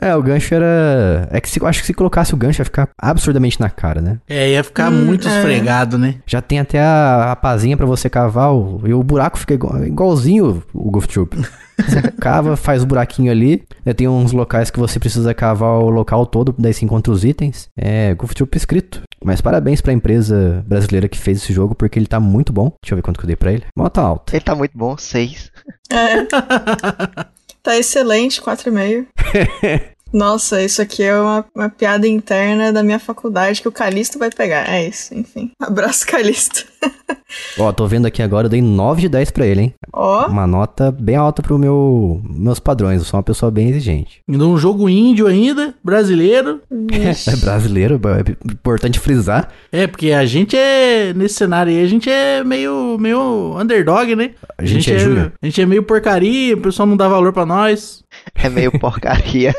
Speaker 1: É, o gancho era. É que se, acho que se colocasse o gancho ia ficar absurdamente na cara, né?
Speaker 3: É, ia ficar
Speaker 2: Hum,
Speaker 3: muito
Speaker 2: é.
Speaker 3: esfregado, né?
Speaker 1: Já tem até a, a pazinha pra você cavar o, e o buraco fica igual- igualzinho o Goof Troop. Você cava, faz o buraquinho ali. Né, tem uns locais que você precisa cavar o local todo, daí você encontra os itens. É, Goof Troop escrito. Mas parabéns pra empresa brasileira que fez esse jogo, porque ele tá muito bom. Deixa eu ver quanto que eu dei pra ele. Nota alta.
Speaker 4: Ele tá muito bom, 6.
Speaker 2: É. tá excelente, 4,5. Nossa, isso aqui é uma, uma piada interna da minha faculdade que o Calisto vai pegar. É isso, enfim. Abraço, Calisto.
Speaker 1: Ó, tô vendo aqui agora, eu dei 9 de 10 pra ele, hein?
Speaker 2: Ó,
Speaker 1: Uma nota bem alta pro meu meus padrões. Eu sou uma pessoa bem exigente.
Speaker 3: Num jogo índio ainda, brasileiro.
Speaker 1: É brasileiro, é importante frisar.
Speaker 3: É, porque a gente é, nesse cenário aí, a gente é meio, meio underdog, né?
Speaker 1: A gente é júnior.
Speaker 3: A gente é meio porcaria, o pessoal não dá valor pra nós.
Speaker 4: É meio porcaria.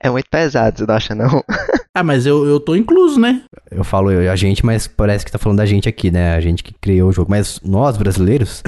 Speaker 4: É muito pesado, você não acha não?
Speaker 3: Ah, mas eu, eu tô incluso, né?
Speaker 1: Eu falo eu, a gente, mas parece que tá falando da gente aqui, né? A gente que criou o jogo. Mas nós, brasileiros,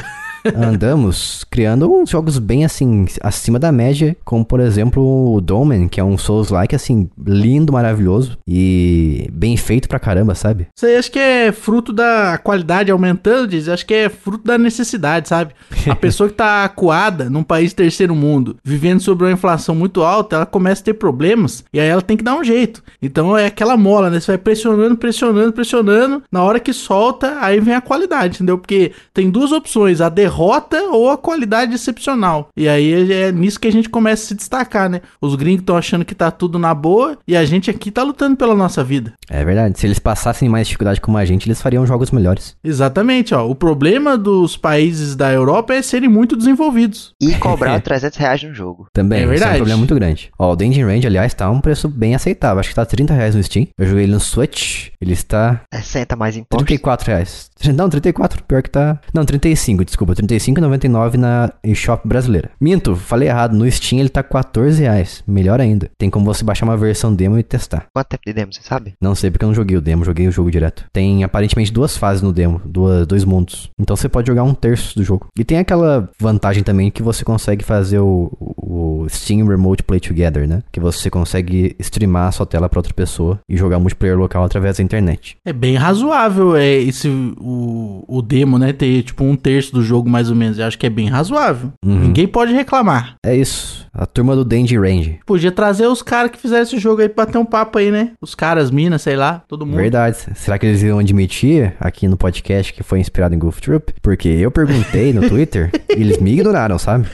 Speaker 1: andamos criando uns jogos bem assim, acima da média, como por exemplo o Domen, que é um Souls-like assim, lindo, maravilhoso e bem feito pra caramba, sabe?
Speaker 3: Isso aí acho que é fruto da qualidade aumentando, diz. Acho que é fruto da necessidade, sabe? A pessoa que tá acuada num país terceiro mundo, vivendo sobre uma inflação muito alta, ela começa a ter problemas e aí ela tem que dar um jeito. Então é aquela mola, né? Você vai pressionando, pressionando, pressionando. Na hora que solta, aí vem a qualidade, entendeu? Porque tem duas opções: a derrota ou a qualidade excepcional. E aí é nisso que a gente começa a se destacar, né? Os gringos estão achando que tá tudo na boa e a gente aqui tá lutando pela nossa vida.
Speaker 1: É verdade. Se eles passassem mais dificuldade como a gente, eles fariam jogos melhores.
Speaker 3: Exatamente, ó. O problema dos países da Europa é serem muito desenvolvidos.
Speaker 4: E cobrar 300 reais no jogo.
Speaker 1: Também,
Speaker 3: É
Speaker 1: isso é
Speaker 3: verdade.
Speaker 1: um problema muito grande. Ó, o Dungeon Range, aliás, tá um preço bem aceitável. Acho que tá 30 reais no Steam. Eu joguei ele no Switch, ele está
Speaker 4: 60 mais impostos.
Speaker 1: 34 reais. Não, 34, pior que tá. Não, 35, desculpa. 35,99 na eShop brasileira. Minto, falei errado. No Steam ele tá 14 reais. Melhor ainda. Tem como você baixar uma versão demo e testar.
Speaker 4: Quanto tempo de demo, você sabe?
Speaker 1: Não sei porque eu não joguei o demo, joguei o jogo direto. Tem aparentemente duas fases no demo, duas, dois mundos. Então você pode jogar um terço do jogo. E tem aquela vantagem também que você consegue fazer o, o Steam Remote Play Together, né? Que você consegue streamar a sua tela pra outra pessoa e jogar multiplayer local através da internet.
Speaker 3: É bem razoável é, esse o, o demo, né? Ter tipo um terço do jogo mais ou menos. Eu acho que é bem razoável.
Speaker 1: Uhum.
Speaker 3: Ninguém pode reclamar.
Speaker 1: É isso. A turma do Dandy Range.
Speaker 3: Podia trazer os caras que fizeram esse jogo aí pra ter um papo aí, né? Os caras, minas, sei lá, todo mundo.
Speaker 1: Verdade. Será que eles iam admitir aqui no podcast que foi inspirado em Goof Troop? Porque eu perguntei no Twitter e eles me ignoraram, sabe?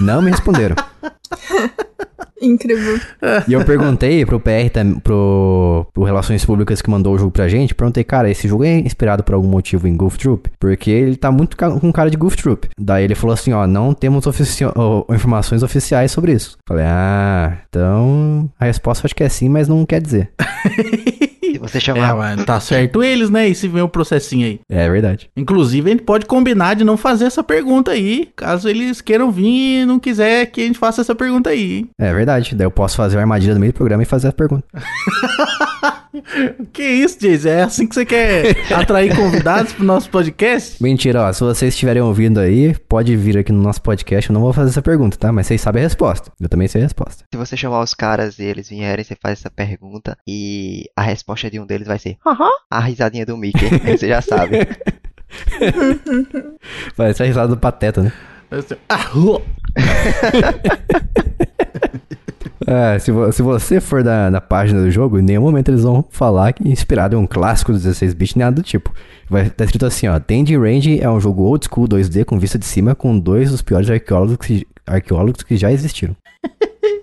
Speaker 1: Não me responderam.
Speaker 2: Incrível.
Speaker 1: E eu perguntei pro PR, pro, pro Relações Públicas que mandou o jogo pra gente, perguntei, cara, esse jogo é inspirado por algum motivo em Goof Troop? Porque ele tá muito com cara de Goof Troop. Daí ele falou assim, ó, não temos ofici- ó, informações oficiais sobre isso. Falei, ah, então a resposta acho que é sim, mas não quer dizer.
Speaker 4: Você
Speaker 3: É,
Speaker 4: chamar
Speaker 3: mas tá certo eles, né? E se vem o processinho aí.
Speaker 1: É verdade.
Speaker 3: Inclusive, a gente pode combinar de não fazer essa pergunta aí, caso eles queiram vir e não quiser que a gente faça essa pergunta aí, hein?
Speaker 1: É verdade. Daí eu posso fazer a armadilha no meio do programa e fazer a pergunta.
Speaker 3: Que isso, Jason? É assim que você quer atrair convidados pro nosso podcast?
Speaker 1: Mentira, ó, se vocês estiverem ouvindo aí, pode vir aqui no nosso podcast. Eu não vou fazer essa pergunta, tá? Mas vocês sabem a resposta. Eu também sei a resposta.
Speaker 4: Se você chamar os caras e eles vierem, você faz essa pergunta e a resposta de um deles vai ser. A risadinha do Mickey, aí você já sabe.
Speaker 1: Parece a risada do pateta, né?
Speaker 3: Ah.
Speaker 1: É, se, vo- se você for da, da página do jogo, em nenhum momento eles vão falar que inspirado em um clássico dos 16-bit, nem nada do tipo. Vai estar escrito assim, ó. Dandy Range é um jogo old school 2D com vista de cima com dois dos piores arqueólogos que, arqueólogos que já existiram.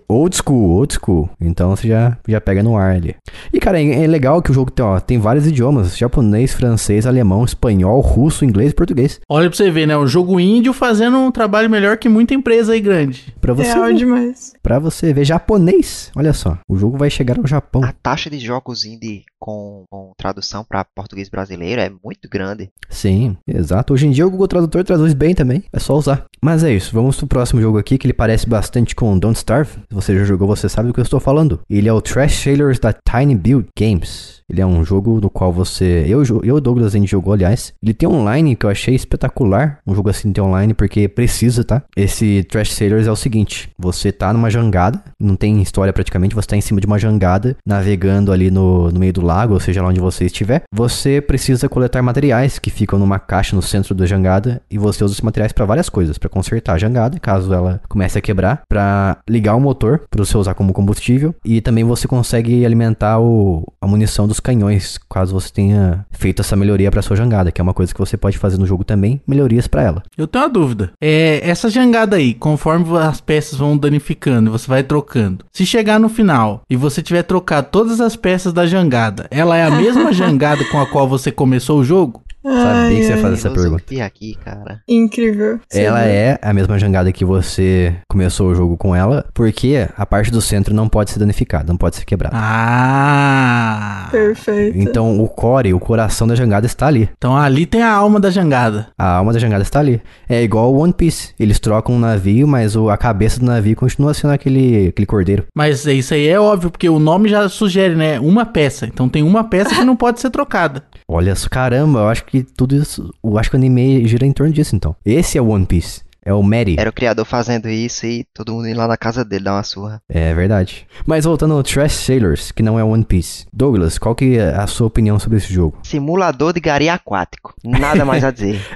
Speaker 1: Old school, old school. Então você já, já pega no ar ali. E cara, é, é legal que o jogo tem, ó, tem vários idiomas: japonês, francês, alemão, espanhol, russo, inglês e português.
Speaker 3: Olha pra você ver, né? O jogo índio fazendo um trabalho melhor que muita empresa aí grande.
Speaker 1: Pra você,
Speaker 2: Real
Speaker 1: ver,
Speaker 2: demais.
Speaker 1: pra você ver japonês. Olha só, o jogo vai chegar ao Japão.
Speaker 4: A taxa de jogos indie com, com tradução para português brasileiro é muito grande.
Speaker 1: Sim, exato. Hoje em dia o Google Tradutor traduz bem também, é só usar. Mas é isso, vamos pro próximo jogo aqui, que ele parece bastante com Don't Starve. Se você já jogou, você sabe do que eu estou falando. Ele é o Trash Sailors da Tiny Build Games. Ele é um jogo no qual você. Eu, eu Douglas, a gente jogou, aliás. Ele tem online que eu achei espetacular. Um jogo assim tem online, porque precisa, tá? Esse Trash Sailors é o seguinte: você tá numa jangada, não tem história praticamente, você tá em cima de uma jangada, navegando ali no, no meio do lago, ou seja, lá onde você estiver. Você precisa coletar materiais que ficam numa caixa no centro da jangada e você usa esses materiais para várias coisas, para consertar a jangada, caso ela comece a quebrar, para ligar o motor para você usar como combustível e também você consegue alimentar o, a munição dos canhões, caso você tenha feito essa melhoria para sua jangada, que é uma coisa que você pode fazer no jogo também, melhorias para ela.
Speaker 3: Eu tenho uma dúvida. É, essa jangada aí, conforme as peças vão danificando, você vai trocando. Se chegar no final e você tiver trocado todas as peças da jangada, ela é a mesma jangada com a qual você começou o jogo?
Speaker 1: Sabia que você ia fazer essa pergunta.
Speaker 4: Aqui, cara.
Speaker 2: Incrível.
Speaker 1: Ela
Speaker 2: Sim.
Speaker 1: é a mesma jangada que você começou o jogo com ela, porque a parte do centro não pode ser danificada, não pode ser quebrada.
Speaker 3: Ah!
Speaker 2: Perfeito.
Speaker 1: Então o core, o coração da jangada está ali.
Speaker 3: Então ali tem a alma da jangada.
Speaker 1: A alma da jangada está ali. É igual o One Piece. Eles trocam um navio, mas o- a cabeça do navio continua sendo aquele, aquele cordeiro.
Speaker 3: Mas isso aí é óbvio, porque o nome já sugere, né? Uma peça. Então tem uma peça que não pode ser trocada.
Speaker 1: Olha só, caramba, eu acho que que tudo isso, eu acho que o anime gira em torno disso, então. Esse é o One Piece. É o Mary.
Speaker 4: Era o criador fazendo isso e todo mundo indo lá na casa dele dar uma surra.
Speaker 1: É verdade. Mas voltando ao Trash Sailors, que não é One Piece. Douglas, qual que é a sua opinião sobre esse jogo?
Speaker 4: Simulador de gari aquático. Nada mais a dizer.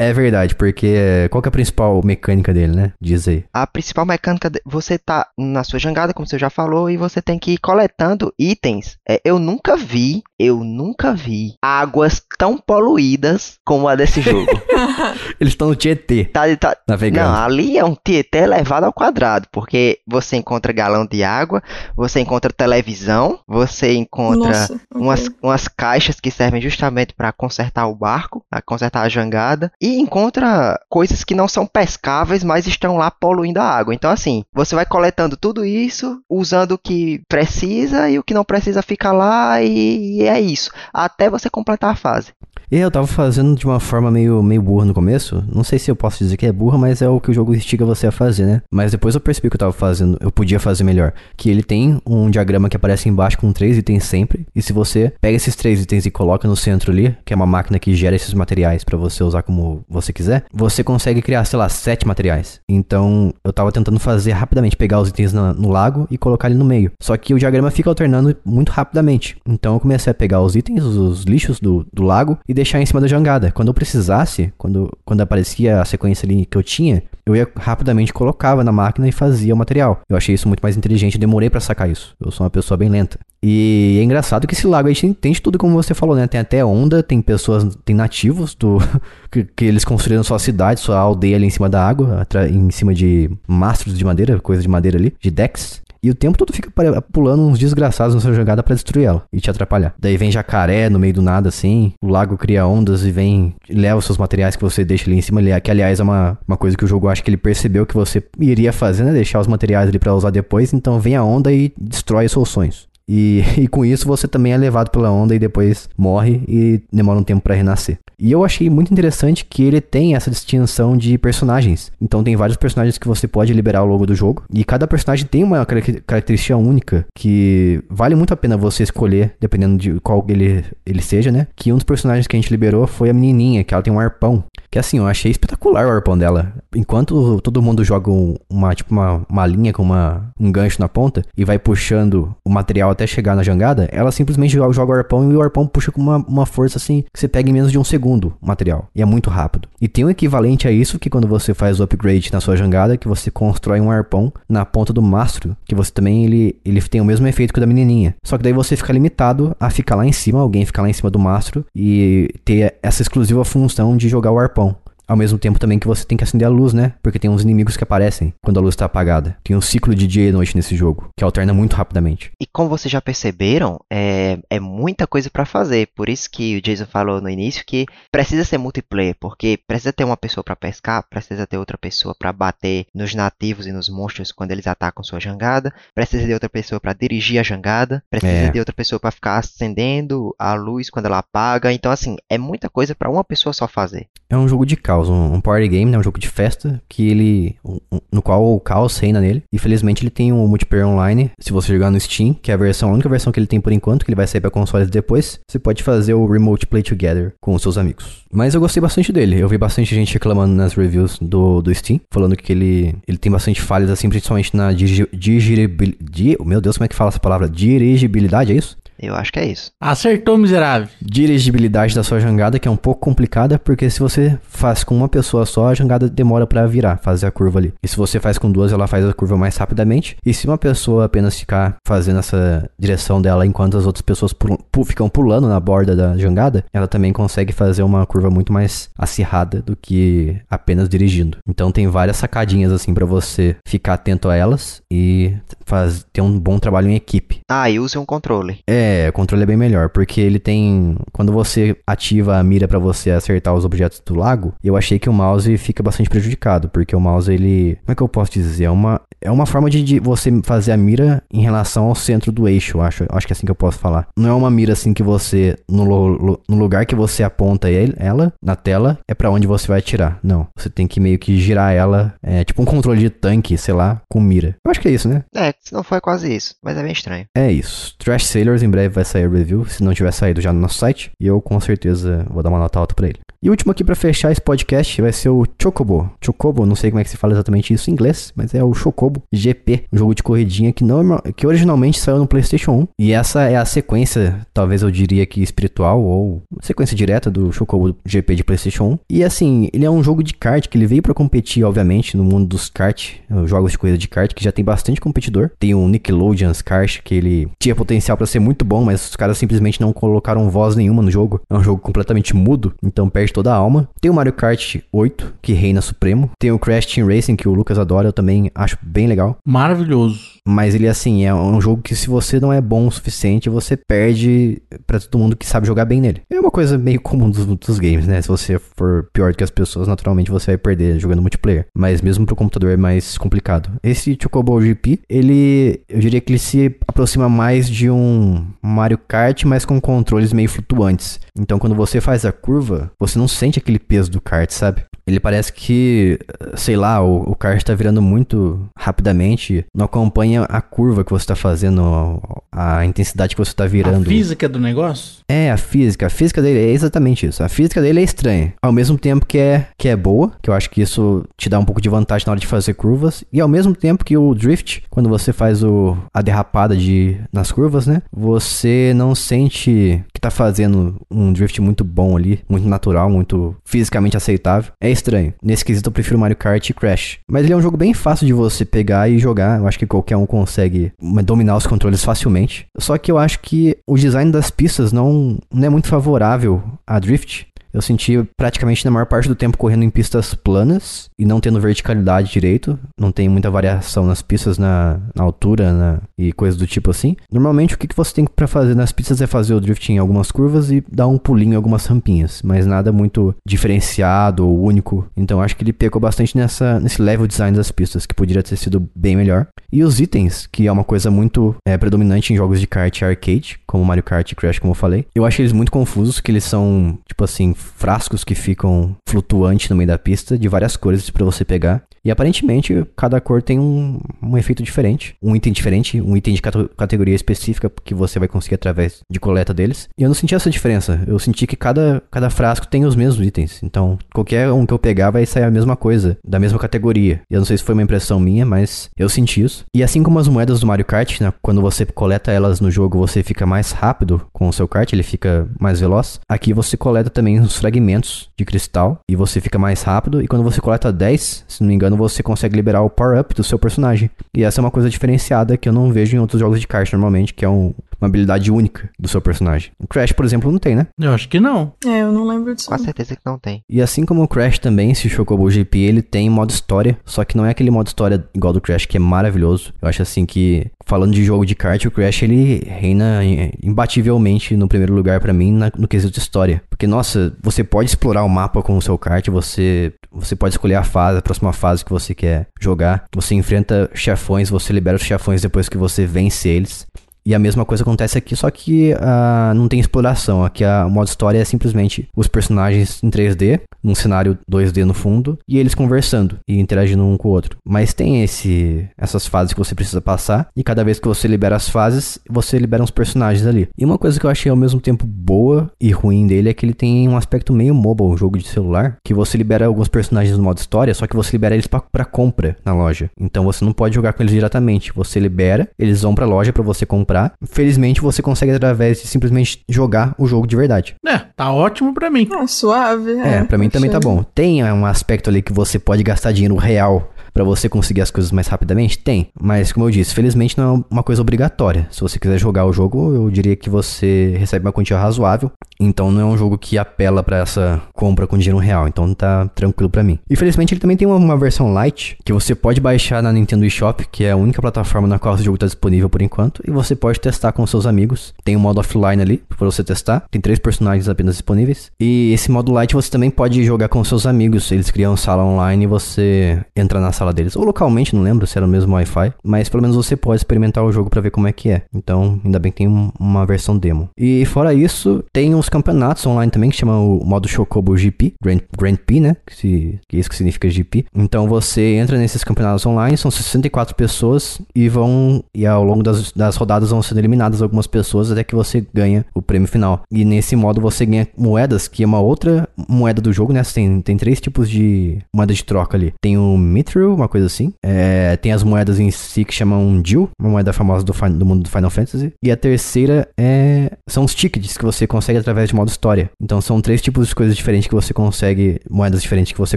Speaker 1: É verdade, porque qual que é a principal mecânica dele, né? Diz aí.
Speaker 4: A principal mecânica, de- você tá na sua jangada, como você já falou, e você tem que ir coletando itens. É, eu nunca vi, eu nunca vi águas tão poluídas como a desse jogo.
Speaker 1: Eles estão no Tietê,
Speaker 4: tá, tá,
Speaker 1: navegando.
Speaker 4: não, ali é um Tietê elevado ao quadrado, porque você encontra galão de água, você encontra televisão, você encontra
Speaker 2: Nossa, ok.
Speaker 4: umas, umas caixas que servem justamente para consertar o barco, para consertar a jangada, e encontra coisas que não são pescáveis, mas estão lá poluindo a água. Então, assim, você vai coletando tudo isso, usando o que precisa e o que não precisa fica lá, e, e é isso, até você completar a fase.
Speaker 1: E eu tava fazendo de uma forma meio, meio burra no começo. Não sei se eu posso dizer que é burra, mas é o que o jogo instiga você a fazer, né? Mas depois eu percebi que eu tava fazendo, eu podia fazer melhor. Que ele tem um diagrama que aparece embaixo com três itens sempre. E se você pega esses três itens e coloca no centro ali, que é uma máquina que gera esses materiais pra você usar como você quiser, você consegue criar, sei lá, sete materiais. Então eu tava tentando fazer rapidamente, pegar os itens na- no lago e colocar ele no meio. Só que o diagrama fica alternando muito rapidamente. Então eu comecei a pegar os itens, os lixos do, do lago e deixar em cima da jangada. Quando eu precisasse, quando, quando aparecia a sequência ali que eu tinha, eu ia rapidamente colocava na máquina e fazia o material. Eu achei isso muito mais inteligente, demorei pra sacar isso. Eu sou uma pessoa bem lenta. E é engraçado que esse lago aí tem, tem de tudo como você falou, né? Tem até onda, tem pessoas, tem nativos do que, que eles construíram sua cidade, sua aldeia ali em cima da água, em cima de mastros de madeira, coisa de madeira ali, de decks. E o tempo todo fica pulando uns desgraçados na sua jogada pra destruir ela e te atrapalhar. Daí vem jacaré no meio do nada assim, o lago cria ondas e vem, leva os seus materiais que você deixa ali em cima, ali, que aliás é uma, uma coisa que o jogo acha que ele percebeu que você iria fazer, né? Deixar os materiais ali pra usar depois, então vem a onda e destrói os seus sonhos. E, e com isso você também é levado pela onda e depois morre e demora um tempo pra renascer. E eu achei muito interessante que ele tem essa distinção de personagens. Então tem vários personagens que você pode liberar ao longo do jogo. E cada personagem tem uma caracter- característica única que vale muito a pena você escolher, dependendo de qual ele, ele seja, né? Que um dos personagens que a gente liberou foi a menininha, que ela tem um arpão. Que assim, eu achei espetacular o arpão dela. Enquanto todo mundo joga um- uma, tipo, uma, uma linha com uma, um gancho na ponta e vai puxando o material até chegar na jangada, ela simplesmente joga, o arpão e o arpão puxa com uma, uma força assim que você pega em menos de um segundo o material. E é muito rápido. E tem um equivalente a isso que quando você faz o upgrade na sua jangada, que você constrói um arpão na ponta do mastro, que você também ele, ele tem o mesmo efeito que o da menininha. Só que daí você fica limitado a ficar lá em cima, alguém ficar lá em cima do mastro e ter essa exclusiva função de jogar o arpão. Ao mesmo tempo também que você tem que acender a luz, né? Porque tem uns inimigos que aparecem quando a luz tá apagada. Tem um ciclo de dia e noite nesse jogo, que alterna muito rapidamente.
Speaker 4: E como vocês já perceberam, é, é muita coisa pra fazer. Por isso que o Jason falou no início que precisa ser multiplayer, porque precisa ter uma pessoa pra pescar, precisa ter outra pessoa pra bater nos nativos e nos monstros quando eles atacam sua jangada, precisa de outra pessoa pra dirigir a jangada, precisa
Speaker 1: É.
Speaker 4: de outra pessoa pra ficar acendendo a luz quando ela apaga. Então assim, é muita coisa pra uma pessoa só fazer.
Speaker 1: É um jogo de caos, um, um party game, né? Um jogo de festa, que ele. um- no qual o caos reina nele. E felizmente ele tem um multiplayer online. Se você jogar no Steam, que é a versão, a única versão que ele tem por enquanto, que ele vai sair pra consoles depois, você pode fazer o Remote Play Together com os seus amigos. Mas eu gostei bastante dele. Eu vi bastante gente reclamando nas reviews do, do Steam, falando que ele, ele tem bastante falhas, assim, principalmente na dirigibilidade. Meu Deus, como é que fala essa palavra? Dirigibilidade, é isso?
Speaker 4: Eu acho que é isso.
Speaker 3: Acertou, miserável.
Speaker 1: dirigibilidade da sua jangada, que é um pouco complicada, porque se você faz com uma pessoa só, a jangada demora pra virar, fazer a curva ali. E se você faz com duas, ela faz a curva mais rapidamente. E se uma pessoa apenas ficar fazendo essa direção dela enquanto as outras pessoas pulam- pu- ficam pulando na borda da jangada, ela também consegue fazer uma curva muito mais acirrada do que apenas dirigindo. Então tem várias sacadinhas assim pra você ficar atento a elas e faz, ter um bom trabalho em equipe.
Speaker 4: Ah, e use um controle.
Speaker 1: É, o controle é bem melhor, porque ele tem. Quando você ativa a mira pra você acertar os objetos do lago, eu achei que o mouse fica bastante prejudicado, porque o mouse ele. Como é que eu posso dizer? É uma. É uma forma de, de você fazer a mira em relação ao centro do eixo, eu acho. Acho que é assim que eu posso falar. Não é uma mira assim que você, no, lo- no lugar que você aponta ele- ela, na tela, é pra onde você vai atirar. Não. Você tem que meio que girar ela, é tipo um controle de tanque, sei lá, com mira. Eu acho que é isso, né?
Speaker 4: É, se não for é quase isso, mas é bem estranho.
Speaker 1: É isso. Trash Sailors em breve vai sair o review, se não tiver saído já no nosso site, e eu com certeza vou dar uma nota alta pra ele. E o último aqui pra fechar esse podcast vai ser o Chocobo. Chocobo, não sei como é que se fala exatamente isso em inglês, mas é o Chocobo GP, um jogo de corridinha que não que originalmente saiu no PlayStation 1, e essa é a sequência, talvez eu diria que espiritual ou sequência direta do Chocobo GP de PlayStation 1. E assim, ele é um jogo de kart que ele veio pra competir, obviamente, no mundo dos kart, os jogos de corrida de kart, que já tem bastante competidor. Tem o Nickelodeon's Kart, que ele tinha potencial pra ser muito bom, mas os caras simplesmente não colocaram voz nenhuma no jogo. É um jogo completamente mudo, então perde toda a alma. Tem o Mario Kart 8, que reina supremo. Tem o Crash Team Racing, que o Lucas adora, eu também acho bem legal.
Speaker 3: Maravilhoso.
Speaker 1: Mas ele, assim, é um jogo que se você não é bom o suficiente, você perde pra todo mundo que sabe jogar bem nele. É uma coisa meio comum dos, dos games, né? Se você for pior do que as pessoas, naturalmente você vai perder jogando multiplayer. Mas mesmo pro computador é mais complicado. Esse Chocobo GP, ele, eu diria que ele se aproxima mais de um Mario Kart, mas com controles meio flutuantes. Então quando você faz a curva, você não sente aquele peso do kart, sabe? Ele parece que, sei lá, o, o kart tá virando muito rapidamente, não acompanha a curva que você tá fazendo, a intensidade que você tá
Speaker 3: A
Speaker 1: virando.
Speaker 3: física do negócio?
Speaker 1: É, a física. A física dele é exatamente isso. A física dele é estranha. Ao mesmo tempo que é, que é boa, que eu acho que isso te dá um pouco de vantagem na hora de fazer curvas. E ao mesmo tempo que o drift, quando você faz o, a derrapada de, nas curvas, né? Você não sente que tá fazendo um drift muito bom ali, muito natural, muito fisicamente aceitável. É estranho. Nesse quesito eu prefiro Mario Kart e Crash. Mas ele é um jogo bem fácil de você pegar e jogar. Eu acho que qualquer um consegue dominar os controles facilmente. Só que eu acho que o design das pistas não, não é muito favorável a drift. Eu senti praticamente na maior parte do tempo correndo em pistas planas e não tendo verticalidade direito. Não tem muita variação nas pistas, na, na altura na- e coisas do tipo assim. Normalmente o que, que você tem pra fazer nas pistas é fazer o drift em algumas curvas e dar um pulinho em algumas rampinhas. Mas nada muito diferenciado ou único. Então acho que ele pecou bastante nessa, nesse level design das pistas, que poderia ter sido bem melhor. E os itens, que é uma coisa muito é, predominante em jogos de kart arcade, como Mario Kart e Crash, como eu falei. Eu acho eles muito confusos, que eles são, tipo assim, frascos que ficam flutuantes no meio da pista, de várias cores pra você pegar. E aparentemente, cada cor tem um, um efeito diferente, um item diferente, um item de categoria específica que você vai conseguir através de coleta deles. E eu não senti essa diferença. Eu senti que cada, cada frasco tem os mesmos itens. Então, qualquer um que eu pegar vai sair a mesma coisa, da mesma categoria. Eu não sei se foi uma impressão minha, mas eu senti isso. E assim como as moedas do Mario Kart, né, quando você coleta elas no jogo, você fica mais rápido com o seu kart, ele fica mais veloz. Aqui você coleta também os fragmentos de cristal e você fica mais rápido. E quando você coleta 10, se não me engano, você consegue liberar o power-up do seu personagem. E essa é uma coisa diferenciada que eu não vejo em outros jogos de kart normalmente, que é um- uma habilidade única do seu personagem. O Crash, por exemplo, não tem, né?
Speaker 3: Eu acho que não.
Speaker 2: É, eu não lembro disso.
Speaker 4: Com certeza que não tem.
Speaker 1: E assim como o Crash também, esse Chocobo GP, ele tem modo história, só que não é aquele modo história igual do Crash, que é maravilhoso. Eu acho assim que, falando de jogo de kart, o Crash ele reina imbativelmente no primeiro lugar pra mim na- no quesito de história. Porque, nossa, você pode explorar o mapa com o seu kart, você, você pode escolher a fase, a próxima fase que você quer jogar. Você enfrenta chefões, você libera os chefões depois que você vence eles. E a mesma coisa acontece aqui, só que ah, não tem exploração. Aqui a o modo história é simplesmente os personagens em 3D, num cenário 2D no fundo, e eles conversando e interagindo um com o outro. Mas tem esse essas fases que você precisa passar, e cada vez que você libera as fases, você libera uns personagens ali. E uma coisa que eu achei ao mesmo tempo boa e ruim dele é que ele tem um aspecto meio mobile, um jogo de celular, que você libera alguns personagens no modo história, só que você libera eles pra compra na loja. Então você não pode jogar com eles diretamente. Você libera, eles vão pra loja pra você comprar. Felizmente você consegue através de simplesmente jogar o jogo de verdade.
Speaker 3: É, tá ótimo pra mim.
Speaker 2: Ah, suave.
Speaker 1: É, pra mim também tá bom. Tem é, um aspecto ali que você pode gastar dinheiro real pra você conseguir as coisas mais rapidamente? Tem. Mas, como eu disse, felizmente não é uma coisa obrigatória. Se você quiser jogar o jogo, eu diria que você recebe uma quantia razoável. Então não é um jogo que apela pra essa compra com dinheiro real. Então tá tranquilo pra mim. E felizmente ele também tem uma, uma versão light que você pode baixar na Nintendo eShop, que é a única plataforma na qual esse jogo tá disponível por enquanto. E você pode testar com seus amigos. Tem o modo offline ali pra você testar. Tem três personagens apenas disponíveis. E esse modo light você também pode jogar com seus amigos. Eles criam sala online e você entra na sala sala deles. Ou localmente, não lembro se era o mesmo Wi-Fi. Mas pelo menos você pode experimentar o jogo para ver como é que é. Então, ainda bem que tem um, uma versão demo. E fora isso, tem os campeonatos online também que chama o modo Chocobo GP, Grand, Grand P, né? Que, se, que é isso que significa GP. Então você entra nesses campeonatos online, são 64 pessoas e vão. E ao longo das, das rodadas vão sendo eliminadas algumas pessoas até que você ganha o prêmio final. E nesse modo você ganha moedas, que é uma outra moeda do jogo, né? Tem, tem três tipos de moeda de troca ali. Tem o Mithril, uma coisa assim. É, tem as moedas em si que chamam Jill, uma moeda famosa do, do mundo do Final Fantasy. E a terceira é são os tickets que você consegue através de modo história. Então são três tipos de coisas diferentes que você consegue, moedas diferentes que você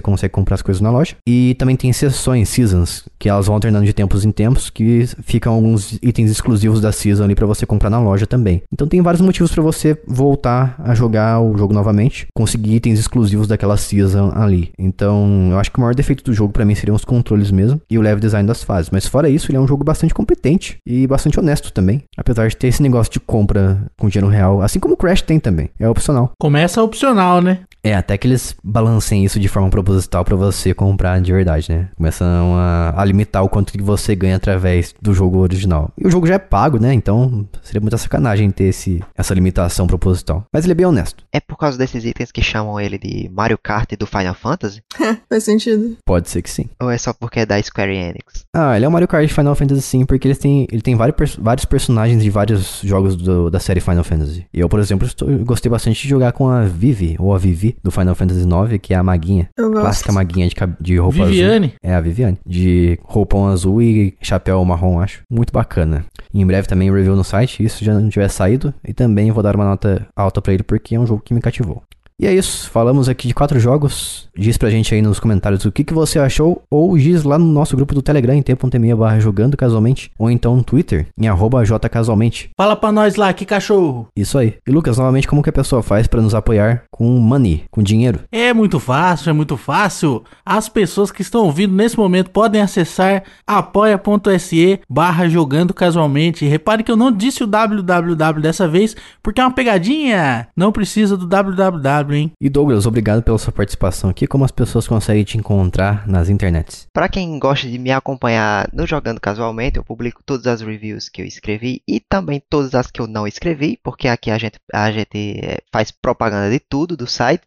Speaker 1: consegue comprar as coisas na loja. E também tem sessões, seasons, que elas vão alternando de tempos em tempos, que ficam alguns itens exclusivos da season ali para você comprar na loja também. Então tem vários motivos para você voltar a jogar o jogo novamente, conseguir itens exclusivos daquela season ali. Então, eu acho que o maior defeito do jogo para mim seriam os controles mesmo e o level design das fases. Mas fora isso, ele é um jogo bastante competente e bastante honesto também. Apesar de ter esse negócio de compra com dinheiro real, assim como o Crash tem também. É opcional.
Speaker 3: Começa opcional, né?
Speaker 1: É, até que eles balanceiem isso de forma proposital para você comprar de verdade, né? Começam a, a, limitar o quanto que você ganha através do jogo original. E o jogo já é pago, né? Então seria muita sacanagem ter esse, essa limitação proposital. Mas ele é bem honesto.
Speaker 4: É por causa desses itens que chamam ele de Mario Kart do Final Fantasy?
Speaker 2: Faz sentido.
Speaker 1: Pode ser que sim.
Speaker 4: Ou é só porque é da Square Enix?
Speaker 1: Ah, ele é o Mario Kart de Final Fantasy sim, porque ele tem, ele tem vários, vários personagens de vários jogos do, da série Final Fantasy. E eu, por exemplo, estou, gostei bastante de jogar com a Vivi, ou a Vivi, do Final Fantasy IX, que é a maguinha.
Speaker 2: Eu gosto.
Speaker 1: Clássica maguinha de, de roupa
Speaker 3: Viviane.
Speaker 1: azul. É, a Viviane. De roupão azul e chapéu marrom, acho. Muito bacana. E em breve também review no site, isso já não tiver saído. E também vou dar uma nota alta pra ele, porque é um jogo que me cativou. E é isso, falamos aqui de quatro jogos. Diz pra gente aí nos comentários o que, que você achou, ou diz lá no nosso grupo do Telegram, em tempo.me barra jogando casualmente, ou então no Twitter, em arroba jcasualmente.
Speaker 3: Fala pra nós lá, que cachorro.
Speaker 1: Isso aí. E Lucas, novamente, como que a pessoa faz para nos apoiar com money, com dinheiro?
Speaker 3: É muito fácil, é muito fácil. As pessoas que estão ouvindo nesse momento podem acessar apoia.se barra jogando casualmente. Repare que eu não disse o www dessa vez, porque é uma pegadinha. Não precisa do www hein?
Speaker 1: E Douglas, obrigado pela sua participação aqui. Como as pessoas conseguem te encontrar nas internets?
Speaker 4: Para quem gosta de me acompanhar no Jogando Casualmente, eu publico todas as reviews que eu escrevi e também todas as que eu não escrevi, porque aqui a gente, a gente eh, faz propaganda de tudo do site.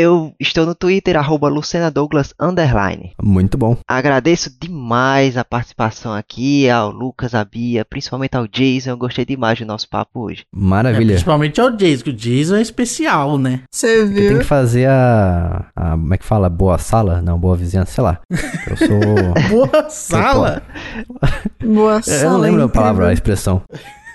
Speaker 4: Eu estou no Twitter, arroba Lucena Douglas, underline.
Speaker 1: Muito bom.
Speaker 4: Agradeço demais a participação aqui, ao Lucas, a Bia, principalmente ao Jason. Eu gostei demais do nosso papo hoje.
Speaker 1: Maravilha.
Speaker 3: É, principalmente ao Jason, que o Jason é especial, né?
Speaker 2: Você viu?
Speaker 1: Tem que fazer a, a. Como é que fala? Boa sala? Não, boa vizinhança, sei lá. Eu sou.
Speaker 3: boa sala?
Speaker 2: boa sala.
Speaker 1: Eu não lembro a palavra, a expressão.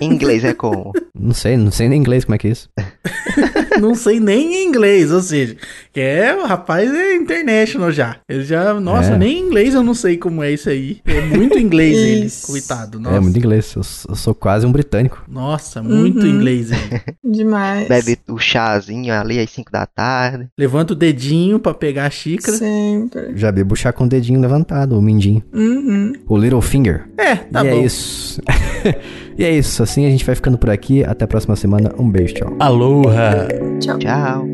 Speaker 4: Em inglês é como?
Speaker 1: Não sei, não sei nem inglês como é que é isso.
Speaker 3: não sei nem em inglês, ou seja, que é, o rapaz é international já. Ele já, nossa,
Speaker 1: É.
Speaker 3: nem em inglês eu não sei como é isso aí. É muito inglês ele, coitado. Nossa,
Speaker 1: É muito inglês. Eu, eu sou quase um britânico.
Speaker 3: nossa, muito
Speaker 2: Uhum.
Speaker 3: inglês ele.
Speaker 2: Demais.
Speaker 4: Bebe o chazinho ali às 5 da tarde.
Speaker 3: Levanta o dedinho pra pegar a xícara.
Speaker 2: Sempre.
Speaker 1: Já bebo chá com o dedinho levantado, o mindinho.
Speaker 2: Uhum.
Speaker 1: O little finger.
Speaker 3: É, tá
Speaker 1: e
Speaker 3: bom.
Speaker 1: é isso. e é isso. Assim a gente vai ficando por aqui. Até a próxima semana. Um beijo, tchau.
Speaker 3: Aloha!
Speaker 2: Tchau.
Speaker 4: Tchau.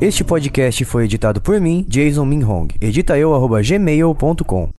Speaker 1: Este podcast foi editado por mim, Jason Minhong. Edita eu, arroba gmail.com.